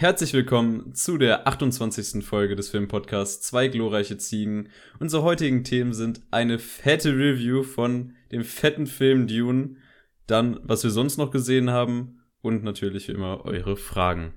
Herzlich willkommen zu der 28. Folge des Filmpodcasts Zwei glorreiche Ziegen. Unsere heutigen Themen sind eine fette Review von dem fetten Film Dune, dann was wir sonst noch gesehen haben und natürlich wie immer eure Fragen.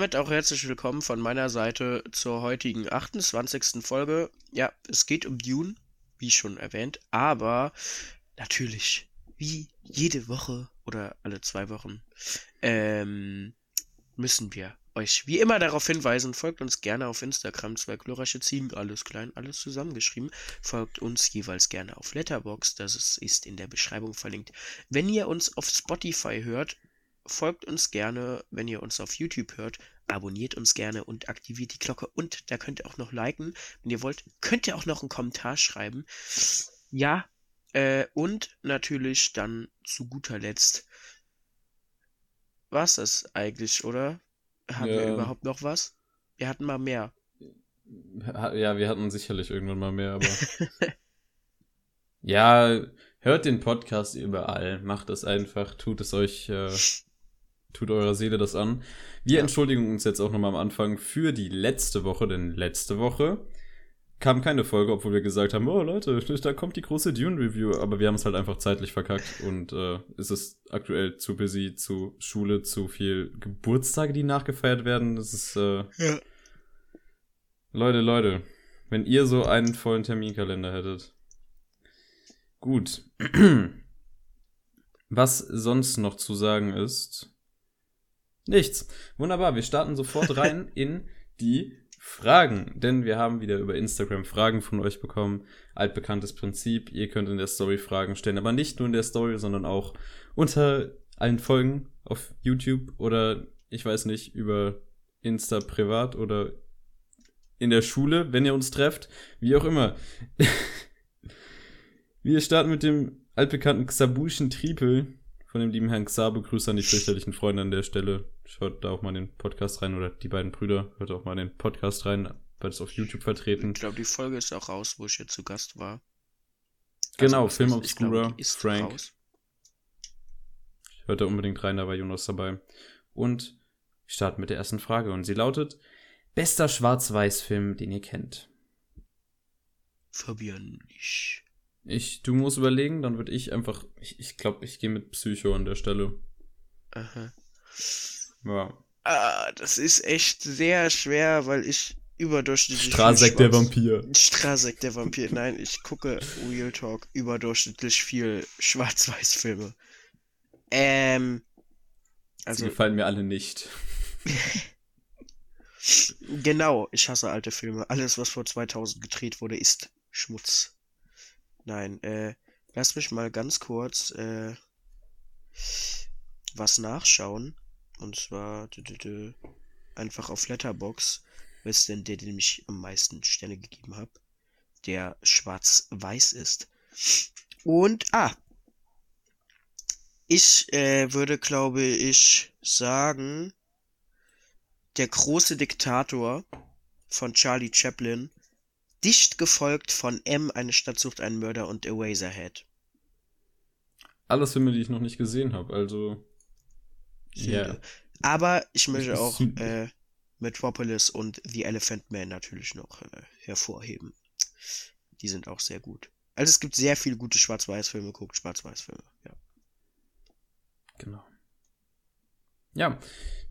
Damit auch herzlich willkommen von meiner Seite zur heutigen 28. Folge. Ja, es geht um Dune, wie schon erwähnt, aber natürlich, wie jede Woche oder alle zwei Wochen, ähm, müssen wir euch wie immer darauf hinweisen, folgt uns gerne auf Instagram, zwei glorreiche Ziegen, alles klein, alles zusammengeschrieben. Folgt uns jeweils gerne auf Letterbox, das ist in der Beschreibung verlinkt. Wenn ihr uns auf Spotify hört, folgt uns gerne, wenn ihr uns auf YouTube hört, abonniert uns gerne und aktiviert die Glocke und da könnt ihr auch noch liken. Wenn ihr wollt, könnt ihr auch noch einen Kommentar schreiben. Ja, äh, und natürlich dann zu guter Letzt war's das eigentlich, oder? Haben ja. wir überhaupt noch was? Wir hatten mal mehr. Ja, wir hatten sicherlich irgendwann mal mehr, aber. ja, hört den Podcast überall. Macht es einfach, tut es euch äh, tut eurer Seele das an. Wir ja. entschuldigen uns jetzt auch nochmal am Anfang für die letzte Woche, denn letzte Woche kam keine Folge, obwohl wir gesagt haben, oh Leute, da kommt die große Dune-Review, aber wir haben es halt einfach zeitlich verkackt und äh, es ist aktuell zu busy, zu Schule, zu viel Geburtstage, die nachgefeiert werden. Das ist, äh, ja. Leute, Leute, wenn ihr so einen vollen Terminkalender hättet. Gut. Was sonst noch zu sagen ist, Nichts. Wunderbar, wir starten sofort rein in die Fragen, denn wir haben wieder über Instagram Fragen von euch bekommen. Altbekanntes Prinzip, ihr könnt in der Story Fragen stellen, aber nicht nur in der Story, sondern auch unter allen Folgen auf YouTube oder ich weiß nicht, über Insta privat oder in der Schule, wenn ihr uns trefft, wie auch immer. wir starten mit dem altbekannten Xabuschen Triepel von dem lieben Herrn Xabe. Grüße an die fürchterlichen Freunde an der Stelle. Schaut da auch mal den Podcast rein oder die beiden Brüder, hört auch mal den Podcast rein, weil es auf YouTube vertreten. Ich glaube, die Folge ist auch raus, wo ich jetzt zu Gast war. Genau, also, Film Obscura, Frank. Raus. Hört da unbedingt rein, da war Jonas dabei. Und ich starte mit der ersten Frage und sie lautet: Bester Schwarz-Weiß-Film, den ihr kennt? Fabian, ich ich, du musst überlegen, dann würde ich einfach, ich glaube, ich, glaub, ich gehe mit Psycho an der Stelle. Aha. Ja. Ah, das ist echt sehr schwer, weil ich überdurchschnittlich. Strasek der Vampir. Strasek der Vampir. Nein, ich gucke Real Talk überdurchschnittlich viel Schwarz-Weiß-Filme. Ähm. Also. Sie gefallen mir alle nicht. genau, ich hasse alte Filme. Alles, was vor 2000 gedreht wurde, ist Schmutz. Nein, äh, lass mich mal ganz kurz äh, was nachschauen. Und zwar dü -dü -dü, einfach auf Letterbox. Wer ist denn der, dem ich am meisten Sterne gegeben habe? Der schwarz-weiß ist. Und, ah, ich äh, würde, glaube ich, sagen, der große Diktator von Charlie Chaplin Dicht gefolgt von M, eine Stadt sucht einen Mörder und Eraserhead. Alles Filme, die ich noch nicht gesehen habe, also. Ja. Yeah. Aber ich möchte auch äh, Metropolis und The Elephant Man natürlich noch äh, hervorheben. Die sind auch sehr gut. Also es gibt sehr viele gute Schwarz-Weiß-Filme, guckt Schwarz-Weiß-Filme, ja. Genau. Ja,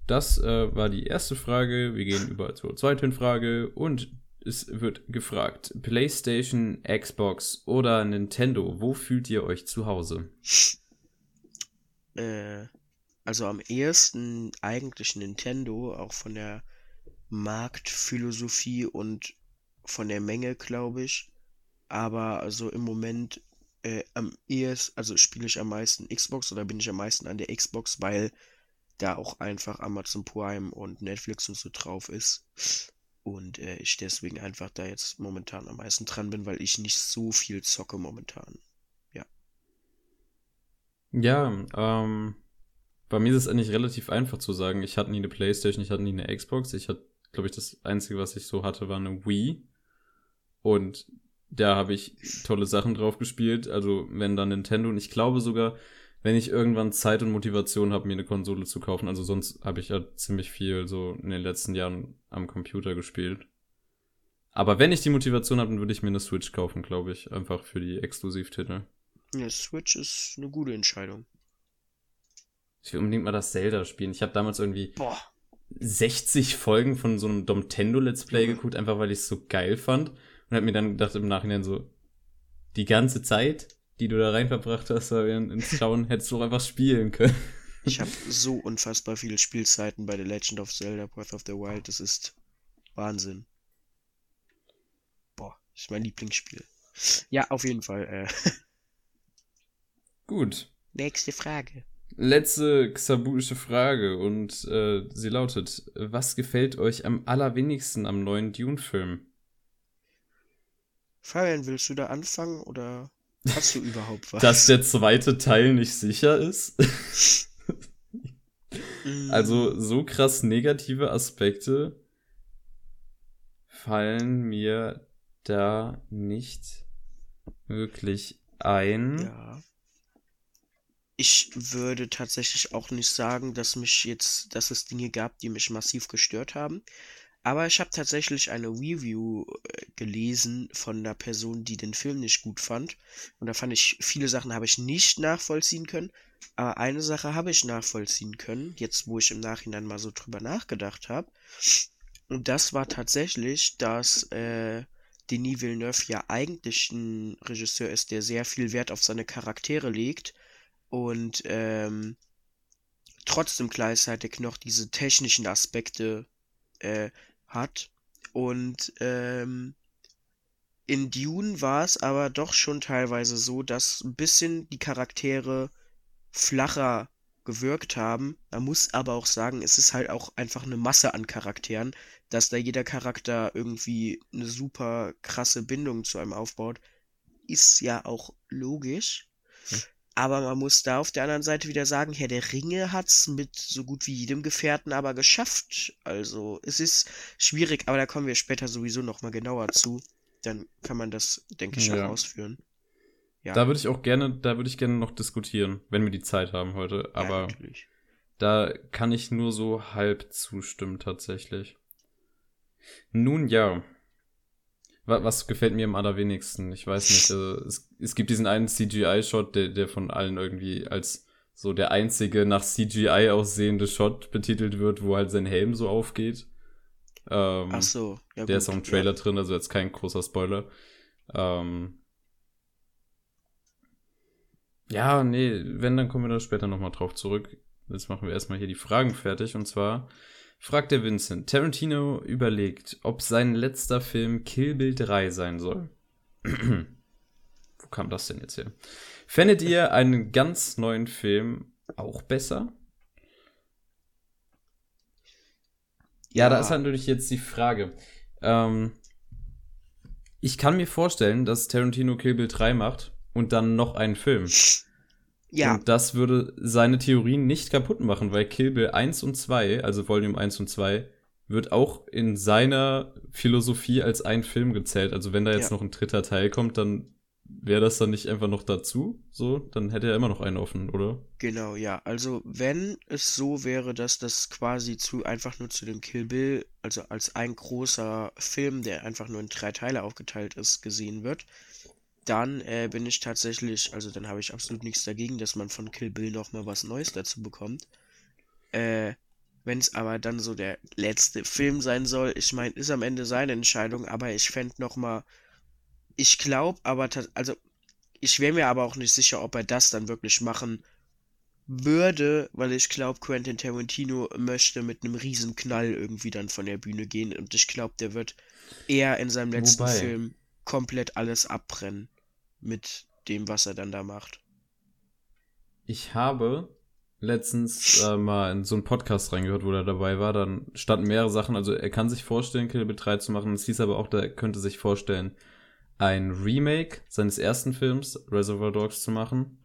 das äh, war die erste Frage. Wir gehen über zur zweiten Frage und es wird gefragt, PlayStation, Xbox oder Nintendo, wo fühlt ihr euch zu Hause? Äh, also am ehesten eigentlich Nintendo, auch von der Marktphilosophie und von der Menge, glaube ich. Aber also im Moment äh, am ehesten, also spiele ich am meisten Xbox oder bin ich am meisten an der Xbox, weil da auch einfach Amazon Prime und Netflix und so drauf ist. Und äh, ich deswegen einfach da jetzt momentan am meisten dran bin, weil ich nicht so viel zocke momentan. Ja. Ja, ähm, bei mir ist es eigentlich relativ einfach zu sagen. Ich hatte nie eine Playstation, ich hatte nie eine Xbox. Ich hatte, glaube ich, das Einzige, was ich so hatte, war eine Wii. Und da habe ich tolle Sachen drauf gespielt. Also wenn dann Nintendo und ich glaube sogar, wenn ich irgendwann Zeit und Motivation habe, mir eine Konsole zu kaufen. Also sonst habe ich ja ziemlich viel so in den letzten Jahren am Computer gespielt. Aber wenn ich die Motivation habe, dann würde ich mir eine Switch kaufen, glaube ich. Einfach für die Exklusivtitel. Ja, Switch ist eine gute Entscheidung. Ich will unbedingt mal das Zelda spielen. Ich habe damals irgendwie Boah. 60 Folgen von so einem Domtendo Let's Play mhm. geguckt, einfach weil ich es so geil fand. Und habe mir dann gedacht im Nachhinein so, die ganze Zeit, die du da rein verbracht hast, ins Schauen, hättest du auch einfach spielen können. Ich habe so unfassbar viele Spielzeiten bei The Legend of Zelda Breath of the Wild. Das ist Wahnsinn. Boah, ist mein Lieblingsspiel. Ja, auf jeden Fall. Äh. Gut. Nächste Frage. Letzte xabuische Frage und äh, sie lautet: Was gefällt euch am allerwenigsten am neuen Dune-Film? Fabian, willst du da anfangen oder hast du überhaupt was? Dass der zweite Teil nicht sicher ist? also so krass negative Aspekte fallen mir da nicht wirklich ein. Ja. Ich würde tatsächlich auch nicht sagen, dass mich jetzt, dass es Dinge gab, die mich massiv gestört haben. Aber ich habe tatsächlich eine Review äh, gelesen von einer Person, die den Film nicht gut fand. Und da fand ich, viele Sachen habe ich nicht nachvollziehen können. Aber eine Sache habe ich nachvollziehen können, jetzt wo ich im Nachhinein mal so drüber nachgedacht habe. Und das war tatsächlich, dass äh, Denis Villeneuve ja eigentlich ein Regisseur ist, der sehr viel Wert auf seine Charaktere legt und ähm, trotzdem gleichzeitig noch diese technischen Aspekte äh, hat. Und ähm, in Dune war es aber doch schon teilweise so, dass ein bisschen die Charaktere flacher gewirkt haben. Man muss aber auch sagen, es ist halt auch einfach eine Masse an Charakteren, dass da jeder Charakter irgendwie eine super krasse Bindung zu einem aufbaut, ist ja auch logisch. Aber man muss da auf der anderen Seite wieder sagen, Herr der Ringe hat's mit so gut wie jedem Gefährten aber geschafft. Also es ist schwierig, aber da kommen wir später sowieso nochmal genauer zu. Dann kann man das, denke ich, ja. auch ausführen. Ja. Da würde ich auch gerne, da würde ich gerne noch diskutieren, wenn wir die Zeit haben heute. Aber ja, da kann ich nur so halb zustimmen tatsächlich. Nun ja, was gefällt mir am allerwenigsten? Ich weiß nicht. Also es, es gibt diesen einen CGI-Shot, der, der von allen irgendwie als so der einzige nach CGI aussehende Shot betitelt wird, wo halt sein Helm so aufgeht. Ähm, Ach so, ja, Der gut, ist auch im Trailer ja. drin, also jetzt kein großer Spoiler. Ähm, ja, nee, wenn, dann kommen wir da später nochmal drauf zurück. Jetzt machen wir erstmal hier die Fragen fertig und zwar fragt der Vincent. Tarantino überlegt, ob sein letzter Film Kill Bill 3 sein soll. Wo kam das denn jetzt her? Fändet ihr einen ganz neuen Film auch besser? Ja, ja da ist halt natürlich jetzt die Frage. Ähm, ich kann mir vorstellen, dass Tarantino Kill Bill 3 macht und dann noch einen Film. Ja. Und das würde seine Theorien nicht kaputt machen, weil Kill Bill 1 und 2, also Volume 1 und 2, wird auch in seiner Philosophie als ein Film gezählt. Also wenn da jetzt ja. noch ein dritter Teil kommt, dann wäre das dann nicht einfach noch dazu? So, dann hätte er immer noch einen offen, oder? Genau, ja. Also wenn es so wäre, dass das quasi zu einfach nur zu dem Kill Bill, also als ein großer Film, der einfach nur in drei Teile aufgeteilt ist, gesehen wird, dann äh, bin ich tatsächlich, also dann habe ich absolut nichts dagegen, dass man von Kill Bill nochmal was Neues dazu bekommt. Äh, wenn es aber dann so der letzte Film sein soll, ich meine, ist am Ende seine Entscheidung, aber ich fände nochmal, ich glaube aber, also ich wäre mir aber auch nicht sicher, ob er das dann wirklich machen würde, weil ich glaube, Quentin Tarantino möchte mit einem riesen Knall irgendwie dann von der Bühne gehen und ich glaube, der wird eher in seinem letzten Wobei. Film komplett alles abbrennen mit dem, was er dann da macht. Ich habe letztens äh, mal in so einen Podcast reingehört, wo er dabei war. Dann standen mehrere Sachen. Also er kann sich vorstellen, Kill Bill 3 zu machen. Es hieß aber auch, er könnte sich vorstellen, ein Remake seines ersten Films, Reservoir Dogs, zu machen.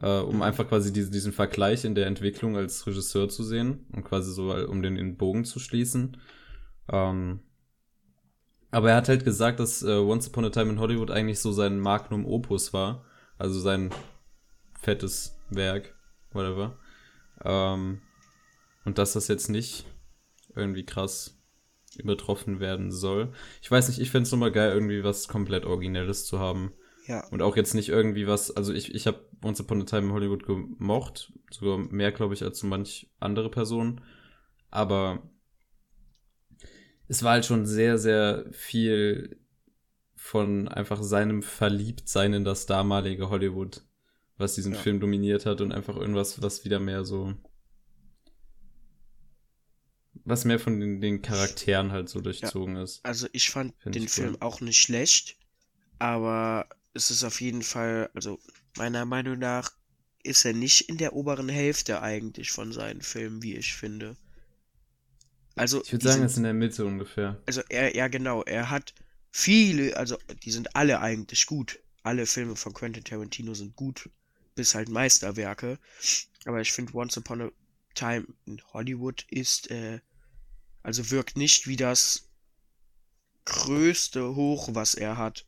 Äh, um einfach quasi diesen, diesen Vergleich in der Entwicklung als Regisseur zu sehen und quasi so, um den, den Bogen zu schließen. Ähm, aber er hat halt gesagt, dass äh, Once Upon a Time in Hollywood eigentlich so sein Magnum Opus war. Also sein fettes Werk, whatever. Ähm, und dass das jetzt nicht irgendwie krass übertroffen werden soll. Ich weiß nicht, ich fände es nochmal geil, irgendwie was komplett Originelles zu haben. Ja. Und auch jetzt nicht irgendwie was, also ich, ich habe Once Upon a Time in Hollywood gemocht, sogar mehr, glaube ich, als so manch andere Person. Aber es war halt schon sehr, sehr viel von einfach seinem Verliebtsein in das damalige Hollywood, was diesen Ja. Film dominiert hat und einfach irgendwas, was wieder mehr so, was mehr von den, den Charakteren halt so durchzogen ist. Also ich fand Find den ich cool. Film auch nicht schlecht, aber es ist auf jeden Fall, also meiner Meinung nach ist er nicht in der oberen Hälfte eigentlich von seinen Filmen, wie ich finde. Also Ich würde sagen, sind- es ist in der Mitte ungefähr. also er, ja genau, er hat viele, also die sind alle eigentlich gut. Alle Filme von Quentin Tarantino sind gut, bis halt Meisterwerke. Aber ich finde Once Upon a Time in Hollywood ist, äh, also wirkt nicht wie das größte Hoch, was er hat.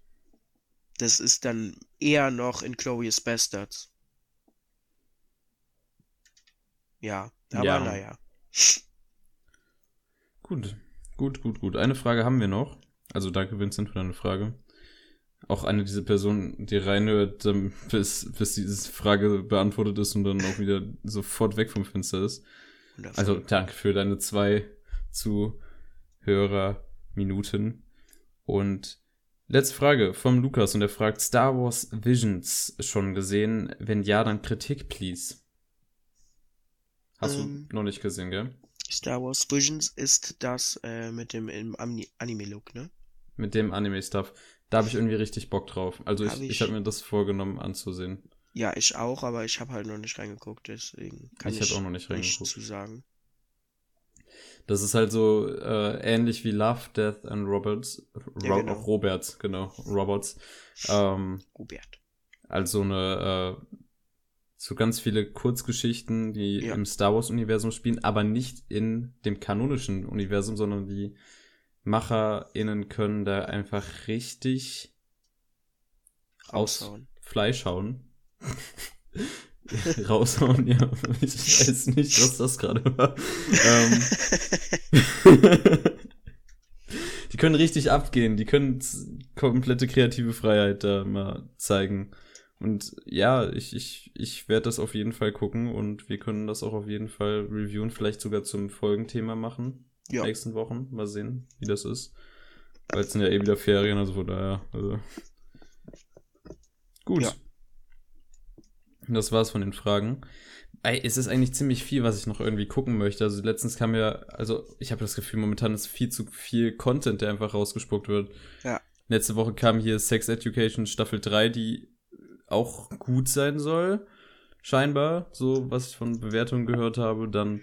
Das ist dann eher noch in Glorious Bastards. Ja, aber Ja. naja. Gut, gut, gut, gut. Eine Frage haben wir noch. Also danke, Vincent, für deine Frage. Auch eine dieser Personen, die reinhört, bis, bis diese Frage beantwortet ist und dann auch wieder sofort weg vom Fenster ist. Wundervoll. Also danke für deine zwei Zuhörerminuten. Und letzte Frage vom Lukas und er fragt, Star Wars Visions schon gesehen? Wenn ja, dann Kritik, please. Hast Ähm. du noch nicht gesehen, gell? Star Wars Visions ist das äh, mit dem im Ani- Anime-Look, ne? Mit dem Anime-Stuff. Da habe ich irgendwie richtig Bock drauf. Also ich, Hab ich, ich- habe mir das vorgenommen anzusehen. Ja, ich auch, aber ich habe halt noch nicht reingeguckt, deswegen kann Ich ich, auch noch nicht reingeguckt. zu sagen. Das ist halt so äh, ähnlich wie Love, Death and Roberts. Ja, Ro genau. Roberts, genau. Roberts. Ähm, Robert. also eine, äh, so ganz viele Kurzgeschichten, die Ja. im Star Wars-Universum spielen, aber nicht in dem kanonischen Universum, sondern die MacherInnen können da einfach richtig aus Raushauen. Fleisch hauen. Raushauen, ja. Ich weiß nicht, was das gerade war. ähm, die können richtig abgehen. Die können komplette kreative Freiheit da mal zeigen. Und ja, ich, ich, ich werde das auf jeden Fall gucken und wir können das auch auf jeden Fall reviewen, vielleicht sogar zum Folgenthema machen. Ja. Nächsten Wochen. Mal sehen, wie das ist. Weil es sind ja eh wieder Ferien, also von daher. Also. Gut. Ja. Das war's von den Fragen. Ey, es ist eigentlich ziemlich viel, was ich noch irgendwie gucken möchte. Also letztens kam ja, also ich habe das Gefühl, momentan ist viel zu viel Content, der einfach rausgespuckt wird. Ja. Letzte Woche kam hier Sex Education Staffel 3, die auch gut sein soll. Scheinbar, so was ich von Bewertungen gehört habe. Dann,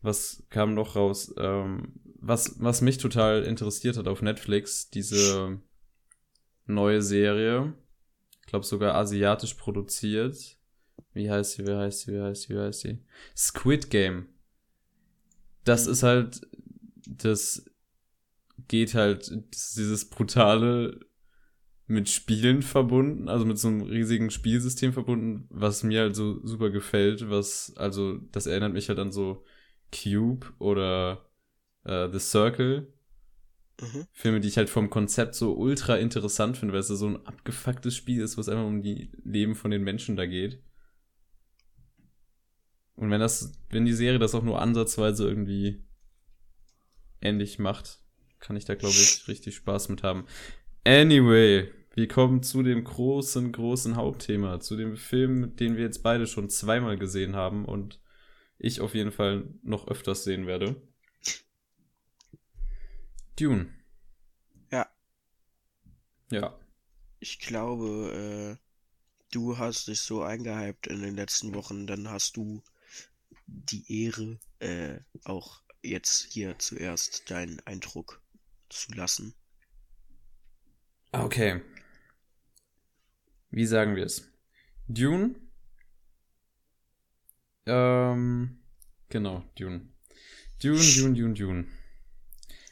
was kam noch raus? Ähm, was, was mich total interessiert hat auf Netflix, diese neue Serie. Ich glaube sogar asiatisch produziert. Wie heißt sie, wie heißt sie, wie heißt sie, wie heißt sie? Squid Game. Das ist halt, das geht halt, das dieses brutale mit Spielen verbunden, also mit so einem riesigen Spielsystem verbunden, was mir halt so super gefällt, was, also, das erinnert mich halt an so Cube oder äh, The Circle, Mhm. Filme, die ich halt vom Konzept so ultra interessant finde, weil es so ein abgefucktes Spiel ist, was einfach um die Leben von den Menschen da geht. Und wenn das, wenn die Serie das auch nur ansatzweise irgendwie ähnlich macht, kann ich da, glaube ich, richtig Spaß mit haben. Anyway, Wir kommen zu dem großen, großen Hauptthema, zu dem Film, den wir jetzt beide schon zweimal gesehen haben und ich auf jeden Fall noch öfters sehen werde. Dune. Ja. Ja. Ich glaube, äh, du hast dich so eingehypt in den letzten Wochen, dann hast du die Ehre, äh, auch jetzt hier zuerst deinen Eindruck zu lassen. Okay. Wie sagen wir es? Dune. Ähm, genau, Dune. Dune, Dune, Dune, Dune.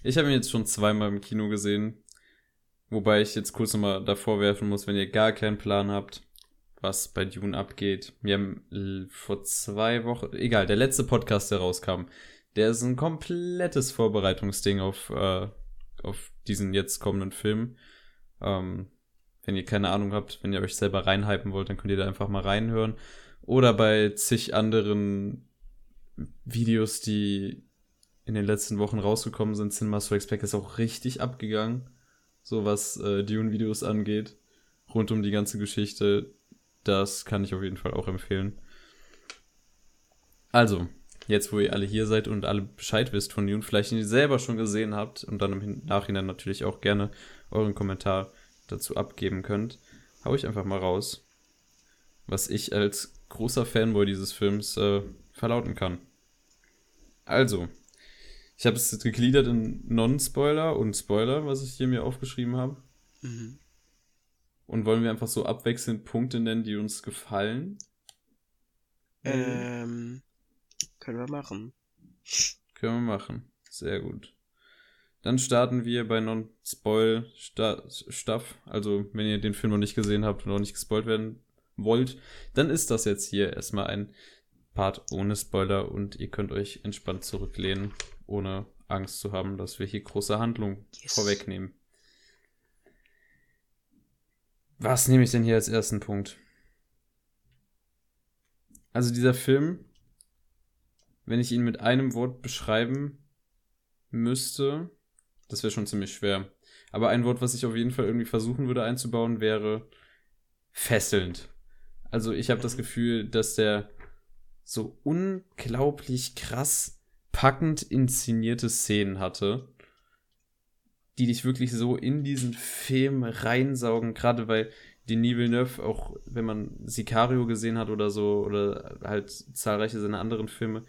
Ich habe ihn jetzt schon zweimal im Kino gesehen. Wobei ich jetzt kurz nochmal davor werfen muss, wenn ihr gar keinen Plan habt, was bei Dune abgeht. Wir haben vor zwei Wochen, egal, der letzte Podcast, der rauskam, der ist ein komplettes Vorbereitungsding auf, äh, auf diesen jetzt kommenden Film. Ähm, wenn ihr keine Ahnung habt, wenn ihr euch selber reinhypen wollt, dann könnt ihr da einfach mal reinhören. Oder bei zig anderen Videos, die in den letzten Wochen rausgekommen sind, Cinema Strikes Back ist auch richtig abgegangen. So was äh, Dune-Videos angeht. Rund um die ganze Geschichte. Das kann ich auf jeden Fall auch empfehlen. Also, jetzt wo ihr alle hier seid und alle Bescheid wisst von Dune, vielleicht ihn selber schon gesehen habt und dann im Nachhinein natürlich auch gerne euren Kommentar dazu abgeben könnt, hau ich einfach mal raus, was ich als großer Fanboy dieses Films äh, verlauten kann. Also, ich habe es gegliedert in Non-Spoiler und Spoiler, was ich hier mir aufgeschrieben habe. Mhm. Und wollen wir einfach so abwechselnd Punkte nennen, die uns gefallen? Ähm, können wir machen. Können wir machen. Sehr gut. Dann starten wir bei Non-Spoil-Stuff. Also, wenn ihr den Film noch nicht gesehen habt und noch nicht gespoilt werden wollt, dann ist das jetzt hier erstmal ein Part ohne Spoiler und ihr könnt euch entspannt zurücklehnen, ohne Angst zu haben, dass wir hier große Handlung yes. vorwegnehmen. Was nehme ich denn hier als ersten Punkt? Also dieser Film, wenn ich ihn mit einem Wort beschreiben müsste, das wäre schon ziemlich schwer. Aber ein Wort, was ich auf jeden Fall irgendwie versuchen würde einzubauen, wäre fesselnd. Also ich habe das Gefühl, dass der so unglaublich krass packend inszenierte Szenen hatte, die dich wirklich so in diesen Film reinsaugen, gerade weil Denis Villeneuve, auch wenn man Sicario gesehen hat oder so, oder halt zahlreiche seiner anderen Filme,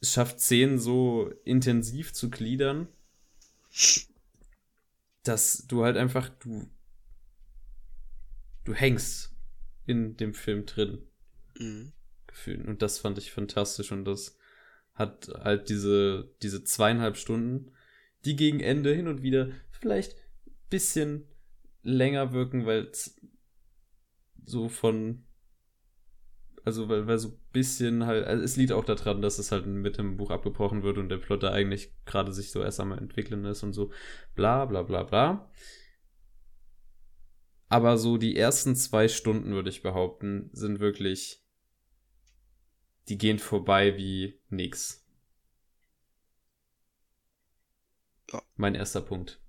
es schafft Szenen so intensiv zu gliedern dass du halt einfach, du, du hängst in dem Film drin. Mhm. Und das fand ich fantastisch und das hat halt diese, diese zweieinhalb Stunden, die gegen Ende hin und wieder vielleicht bisschen länger wirken, weil es so von also weil, weil so ein bisschen halt, also es liegt auch daran, dass es halt mit dem Buch abgebrochen wird und der Plot da eigentlich gerade sich so erst einmal entwickeln ist und so bla bla bla bla. Aber so die ersten zwei Stunden, würde ich behaupten, sind wirklich, die gehen vorbei wie nix. Ja. Mein erster Punkt.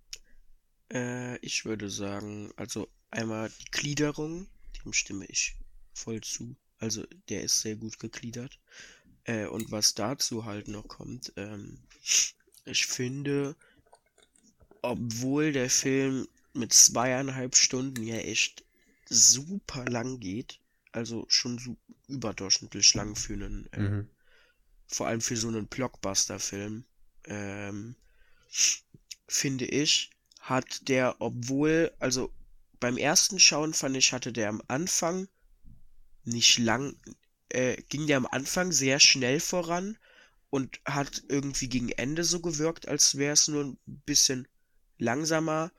Äh, ich würde sagen, also einmal die Gliederung, dem stimme ich voll zu. Also der ist sehr gut gegliedert. Äh, und was dazu halt noch kommt, ähm, ich finde, obwohl der Film mit zweieinhalb Stunden ja echt super lang geht, also schon so überdurchschnittlich lang für einen, äh, mhm. vor allem für so einen Blockbuster-Film, ähm, finde ich, hat der, obwohl, also beim ersten Schauen fand ich, hatte der am Anfang nicht lang, äh, ging der am Anfang sehr schnell voran und hat irgendwie gegen Ende so gewirkt, als wäre es nur ein bisschen langsamer.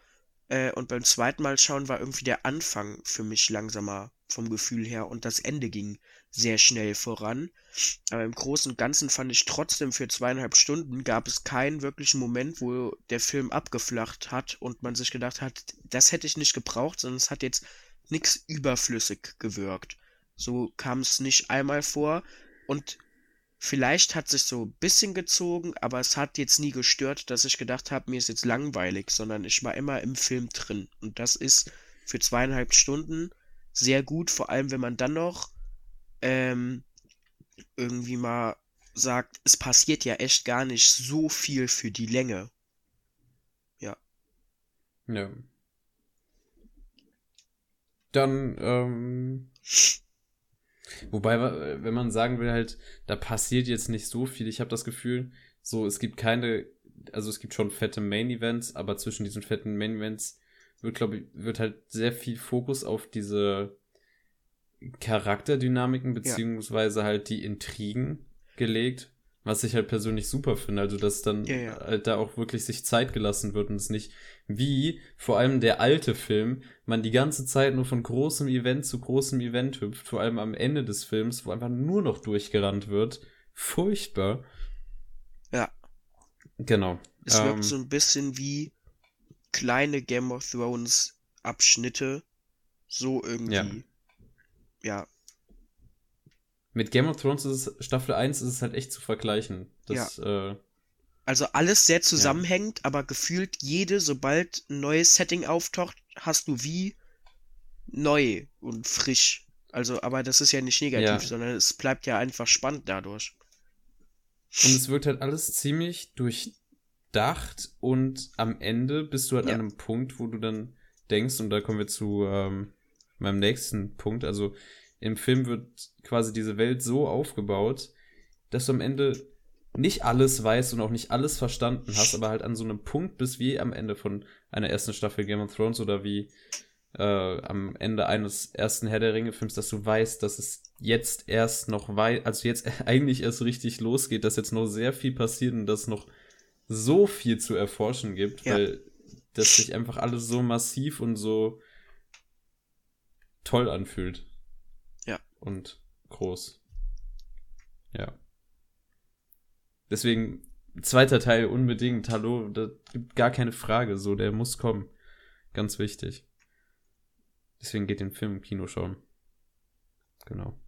Äh, und beim zweiten Mal schauen war irgendwie der Anfang für mich langsamer vom Gefühl her und das Ende ging sehr schnell voran. Aber im Großen und Ganzen fand ich trotzdem für zweieinhalb Stunden gab es keinen wirklichen Moment, wo der Film abgeflacht hat und man sich gedacht hat, das hätte ich nicht gebraucht, sondern es hat jetzt nichts überflüssig gewirkt. So kam es nicht einmal vor und vielleicht hat sich so ein bisschen gezogen, aber es hat jetzt nie gestört, dass ich gedacht habe, mir ist jetzt langweilig, sondern ich war immer im Film drin und das ist für zweieinhalb Stunden sehr gut, vor allem wenn man dann noch ähm, irgendwie mal sagt, es passiert ja echt gar nicht so viel für die Länge. Ja. Ja. Dann, ähm, wobei, wenn man sagen will, halt, da passiert jetzt nicht so viel. Ich habe das Gefühl, so, es gibt keine, also es gibt schon fette Main-Events, aber zwischen diesen fetten Main-Events wird, glaube ich, wird halt sehr viel Fokus auf diese Charakterdynamiken beziehungsweise ja. halt die Intrigen gelegt, was ich halt persönlich super finde. Also, dass dann ja, ja. halt da auch wirklich sich Zeit gelassen wird und es nicht wie vor allem der alte Film, man die ganze Zeit nur von großem Event zu großem Event hüpft, vor allem am Ende des Films, wo einfach nur noch durchgerannt wird. Furchtbar. Ja. Genau. Es ähm, wirkt so ein bisschen wie kleine Game of Thrones Abschnitte. So irgendwie. Ja. ja. Mit Game of Thrones ist es, Staffel 1 ist es halt echt zu vergleichen. Das, ja. äh, also alles sehr zusammenhängt, ja. aber gefühlt jede, sobald ein neues Setting auftaucht, hast du wie neu und frisch. Also, aber das ist ja nicht negativ, ja. sondern es bleibt ja einfach spannend dadurch. Und es wirkt halt alles ziemlich durchdacht und am Ende bist du halt ja. an einem Punkt, wo du dann denkst, und da kommen wir zu ähm, meinem nächsten Punkt, also im Film wird quasi diese Welt so aufgebaut, dass du am Ende nicht alles weißt und auch nicht alles verstanden hast, aber halt an so einem Punkt bist wie am Ende von einer ersten Staffel Game of Thrones oder wie äh, am Ende eines ersten Herr der Ringe Films, dass du weißt, dass es jetzt erst noch weit, also jetzt eigentlich erst richtig losgeht, dass jetzt noch sehr viel passiert und dass noch so viel zu erforschen gibt, ja. weil das sich einfach alles so massiv und so toll anfühlt. Und groß. Ja. Deswegen, zweiter Teil unbedingt, hallo, da gibt gar keine Frage, so, der muss kommen. Ganz wichtig. Deswegen geht den Film im Kino schauen. Genau.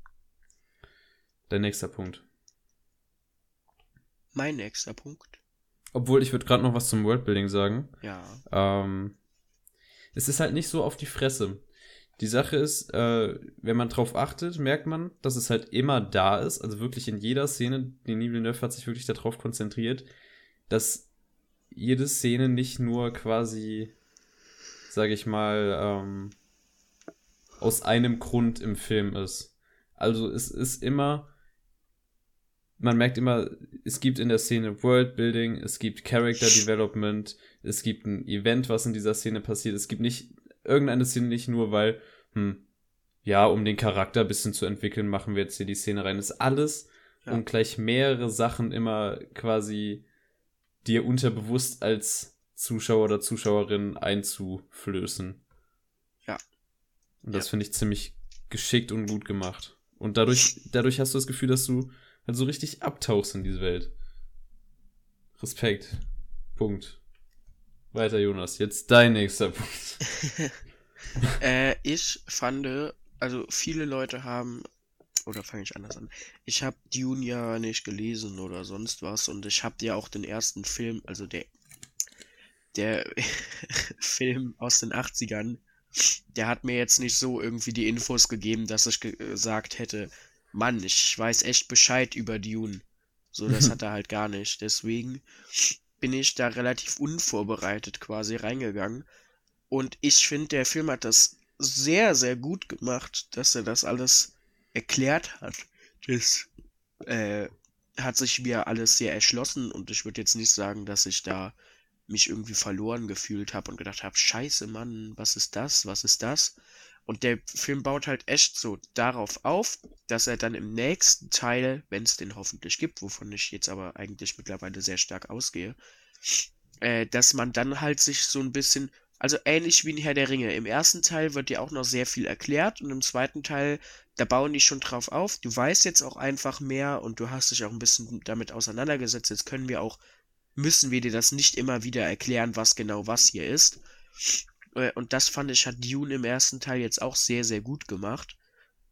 Der nächste Punkt. Mein nächster Punkt. Obwohl, ich würde gerade noch was zum Worldbuilding sagen. Ja. Ähm, es ist halt nicht so auf die Fresse. Die Sache ist, äh, wenn man drauf achtet, merkt man, dass es halt immer da ist. Also wirklich in jeder Szene, die Villeneuve hat sich wirklich darauf konzentriert, dass jede Szene nicht nur quasi, sage ich mal, ähm, aus einem Grund im Film ist. Also es ist immer, man merkt immer, es gibt in der Szene Worldbuilding, es gibt Character Development, es gibt ein Event, was in dieser Szene passiert. Es gibt nicht irgendeine Szene nicht nur, weil, hm, ja, um den Charakter ein bisschen zu entwickeln, machen wir jetzt hier die Szene rein. Das ist alles, ja. um gleich mehrere Sachen immer quasi dir unterbewusst als Zuschauer oder Zuschauerin einzuflößen. Ja. Und das ja. finde ich ziemlich geschickt und gut gemacht. Und dadurch, dadurch hast du das Gefühl, dass du halt so richtig abtauchst in diese Welt. Respekt. Punkt. Weiter, Jonas. Jetzt dein nächster Punkt. äh, ich fand, also viele Leute haben, oder fange ich anders an, ich habe Dune ja nicht gelesen oder sonst was und ich habe ja auch den ersten Film, also der, der Film aus den 80ern, der hat mir jetzt nicht so irgendwie die Infos gegeben, dass ich gesagt hätte, Mann, ich weiß echt Bescheid über Dune. So, das hat er halt gar nicht. Deswegen bin ich da relativ unvorbereitet quasi reingegangen. Und ich finde, der Film hat das sehr, sehr gut gemacht, dass er das alles erklärt hat. Das äh, hat sich mir alles sehr erschlossen und ich würde jetzt nicht sagen, dass ich da mich irgendwie verloren gefühlt habe und gedacht habe, scheiße Mann, was ist das, was ist das? Und der Film baut halt echt so darauf auf, dass er dann im nächsten Teil, wenn es den hoffentlich gibt, wovon ich jetzt aber eigentlich mittlerweile sehr stark ausgehe, äh, dass man dann halt sich so ein bisschen, also ähnlich wie in Herr der Ringe. Im ersten Teil wird dir auch noch sehr viel erklärt und im zweiten Teil, da bauen die schon drauf auf. Du weißt jetzt auch einfach mehr und du hast dich auch ein bisschen damit auseinandergesetzt. Jetzt können wir auch, müssen wir dir das nicht immer wieder erklären, was genau was hier ist. Äh, und das fand ich, hat Dune im ersten Teil jetzt auch sehr, sehr gut gemacht.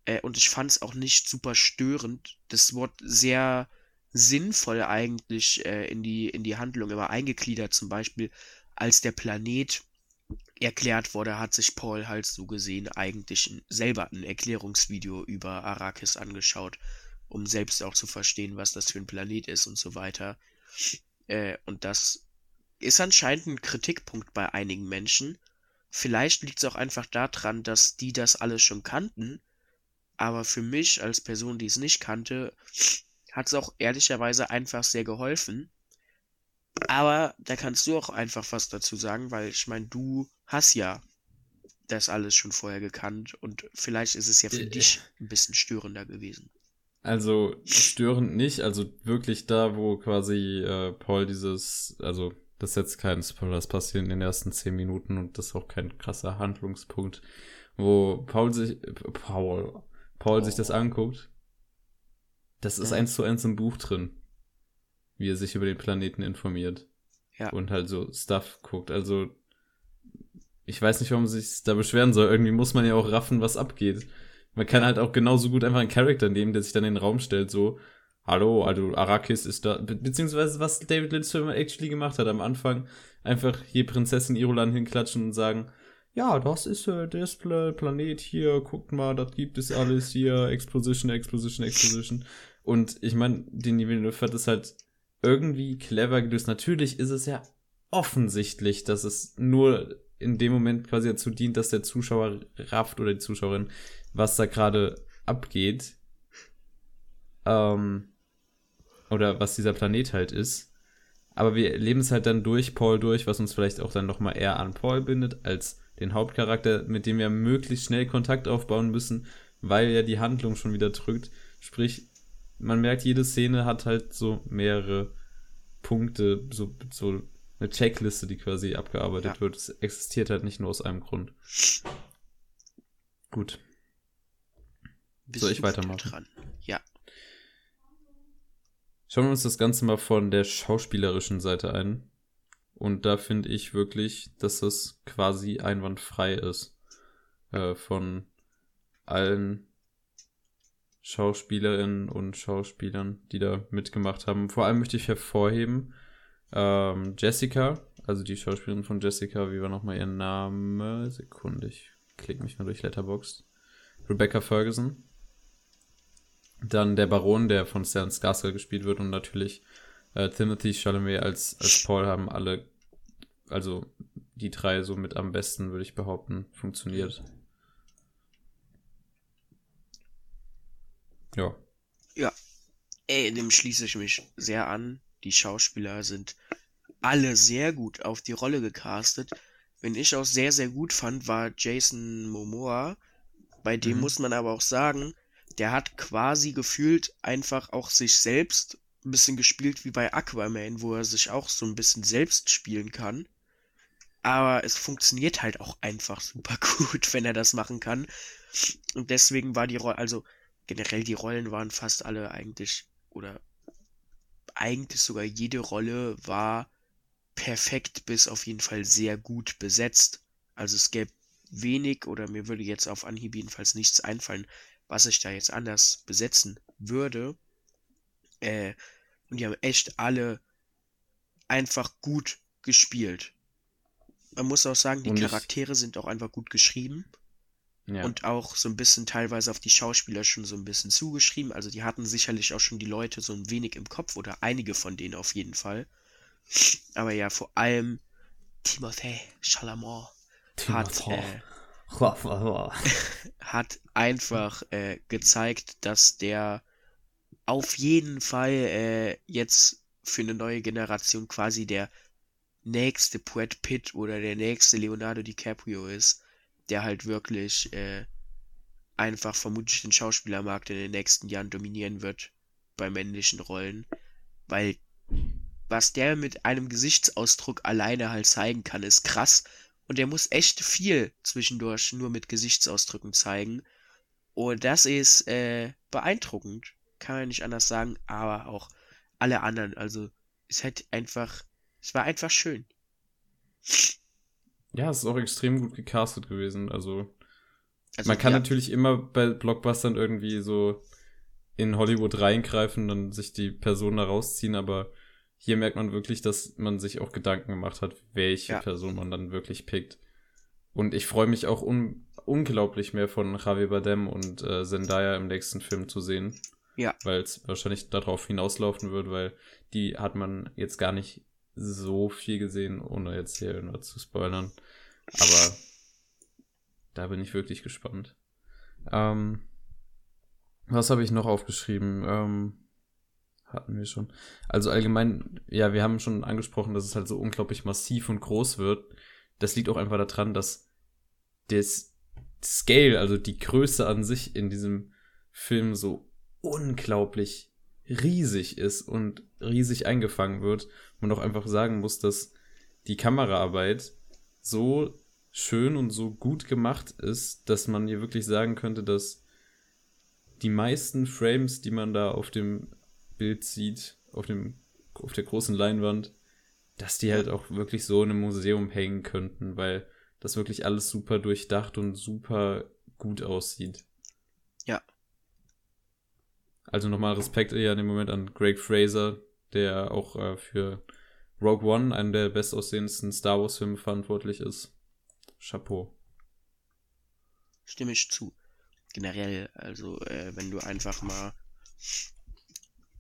Äh, und ich fand es auch nicht super störend. Das Wort sehr sinnvoll eigentlich äh, in, die, in die Handlung immer eingegliedert. Zum Beispiel, als der Planet erklärt wurde, hat sich Paul halt so gesehen eigentlich selber ein Erklärungsvideo über Arrakis angeschaut, um selbst auch zu verstehen, was das für ein Planet ist und so weiter. Und das ist anscheinend ein Kritikpunkt bei einigen Menschen. Vielleicht liegt es auch einfach daran, dass die das alles schon kannten. Aber für mich als Person, die es nicht kannte, hat es auch ehrlicherweise einfach sehr geholfen. Aber da kannst du auch einfach was dazu sagen, weil ich meine, du hast ja das alles schon vorher gekannt und vielleicht ist es ja für äh, dich ein bisschen störender gewesen. Also störend nicht, also wirklich da, wo quasi äh, Paul dieses, also das ist jetzt kein Spoiler, das passiert in den ersten zehn Minuten und das ist auch kein krasser Handlungspunkt, wo Paul sich, Paul, Paul oh. sich das oh. anguckt. Das ist ja. eins zu eins im Buch drin, wie er sich über den Planeten informiert. Ja. Und halt so Stuff guckt. Also, ich weiß nicht, warum man sich da beschweren soll. Irgendwie muss man ja auch raffen, was abgeht. Man kann halt auch genauso gut einfach einen Charakter nehmen, der sich dann in den Raum stellt, so, hallo, also Arrakis ist da, be beziehungsweise was David Lynch immer actually gemacht hat am Anfang, einfach hier Prinzessin Irulan hinklatschen und sagen, ja, das ist äh, das Planet hier, guckt mal, das gibt es alles hier, Exposition, Exposition, Exposition. Und ich meine, den Villeneuve hat es halt irgendwie clever gelöst. Natürlich ist es ja offensichtlich, dass es nur in dem Moment quasi dazu dient, dass der Zuschauer rafft oder die Zuschauerin, was da gerade abgeht. Ähm, oder was dieser Planet halt ist. Aber wir leben es halt dann durch Paul durch, was uns vielleicht auch dann nochmal eher an Paul bindet, als den Hauptcharakter, mit dem wir möglichst schnell Kontakt aufbauen müssen, weil ja die Handlung schon wieder drückt. Sprich, man merkt, jede Szene hat halt so mehrere Punkte, so, so eine Checkliste, die quasi abgearbeitet ja. wird. Es existiert halt nicht nur aus einem Grund. Gut. Bist Soll ich weitermachen? Dran? Ja. Schauen wir uns das Ganze mal von der schauspielerischen Seite ein. Und da finde ich wirklich, dass das quasi einwandfrei ist. Äh, von allen Schauspielerinnen und Schauspielern, die da mitgemacht haben. Vor allem möchte ich hervorheben, ähm, Jessica, also die Schauspielerin von Jessica, wie war nochmal ihr Name? Sekunde, ich klicke mich mal durch Letterboxd. Rebecca Ferguson. Dann der Baron, der von Stan Skarsgård gespielt wird und natürlich äh, Timothy Chalamet als, als Paul haben alle, also die drei so mit am besten, würde ich behaupten, funktioniert. Ja. Ja. Ey, dem schließe ich mich sehr an. Die Schauspieler sind alle sehr gut auf die Rolle gecastet. Wenn ich auch sehr, sehr gut fand, war Jason Momoa. Bei dem mhm. muss man aber auch sagen, der hat quasi gefühlt einfach auch sich selbst ein bisschen gespielt wie bei Aquaman, wo er sich auch so ein bisschen selbst spielen kann. Aber es funktioniert halt auch einfach super gut, wenn er das machen kann. Und deswegen war die Rolle, also generell die Rollen waren fast alle eigentlich, oder eigentlich sogar jede Rolle war perfekt bis auf jeden Fall sehr gut besetzt. Also es gäbe wenig oder mir würde jetzt auf Anhieb jedenfalls nichts einfallen, was ich da jetzt anders besetzen würde. Äh, und die haben echt alle einfach gut gespielt. Man muss auch sagen, die Charaktere sind auch einfach gut geschrieben. Ja. Und auch so ein bisschen teilweise auf die Schauspieler schon so ein bisschen zugeschrieben. Also die hatten sicherlich auch schon die Leute so ein wenig im Kopf oder einige von denen auf jeden Fall. Aber ja, vor allem Timothée Chalamet hat, äh, hat einfach äh, gezeigt, dass der auf jeden Fall äh, jetzt für eine neue Generation quasi der nächste Brad Pitt oder der nächste Leonardo DiCaprio ist der halt wirklich äh, einfach vermutlich den Schauspielermarkt in den nächsten Jahren dominieren wird bei männlichen Rollen, weil was der mit einem Gesichtsausdruck alleine halt zeigen kann, ist krass und der muss echt viel zwischendurch nur mit Gesichtsausdrücken zeigen und das ist äh, beeindruckend, kann man nicht anders sagen, aber auch alle anderen, also es hat einfach, es war einfach schön. Ja, es ist auch extrem gut gecastet gewesen. Also, also man kann ja. natürlich immer bei Blockbustern irgendwie so in Hollywood reingreifen und sich die Person da rausziehen, aber hier merkt man wirklich, dass man sich auch Gedanken gemacht hat, welche ja. Person man dann wirklich pickt. Und ich freue mich auch un unglaublich mehr von Javier Bardem und äh, Zendaya im nächsten Film zu sehen. Ja. Weil es wahrscheinlich darauf hinauslaufen wird, weil die hat man jetzt gar nicht so viel gesehen, ohne jetzt hier irgendwas zu spoilern. Aber da bin ich wirklich gespannt. Ähm, was habe ich noch aufgeschrieben? Ähm, hatten wir schon. Also allgemein, ja, wir haben schon angesprochen, dass es halt so unglaublich massiv und groß wird. Das liegt auch einfach daran, dass das Scale, also die Größe an sich in diesem Film so unglaublich riesig ist und riesig eingefangen wird. Man auch einfach sagen muss, dass die Kameraarbeit so schön und so gut gemacht ist, dass man hier wirklich sagen könnte, dass die meisten Frames, die man da auf dem Bild sieht, auf dem auf der großen Leinwand, dass die halt auch wirklich so in einem Museum hängen könnten, weil das wirklich alles super durchdacht und super gut aussieht. Ja. Also nochmal Respekt eher in dem Moment an Greg Fraser, der auch äh, für Rogue One, einen der bestaussehendsten Star Wars-Filme, verantwortlich ist. Chapeau. Stimme ich zu. Generell, also äh, wenn du einfach mal.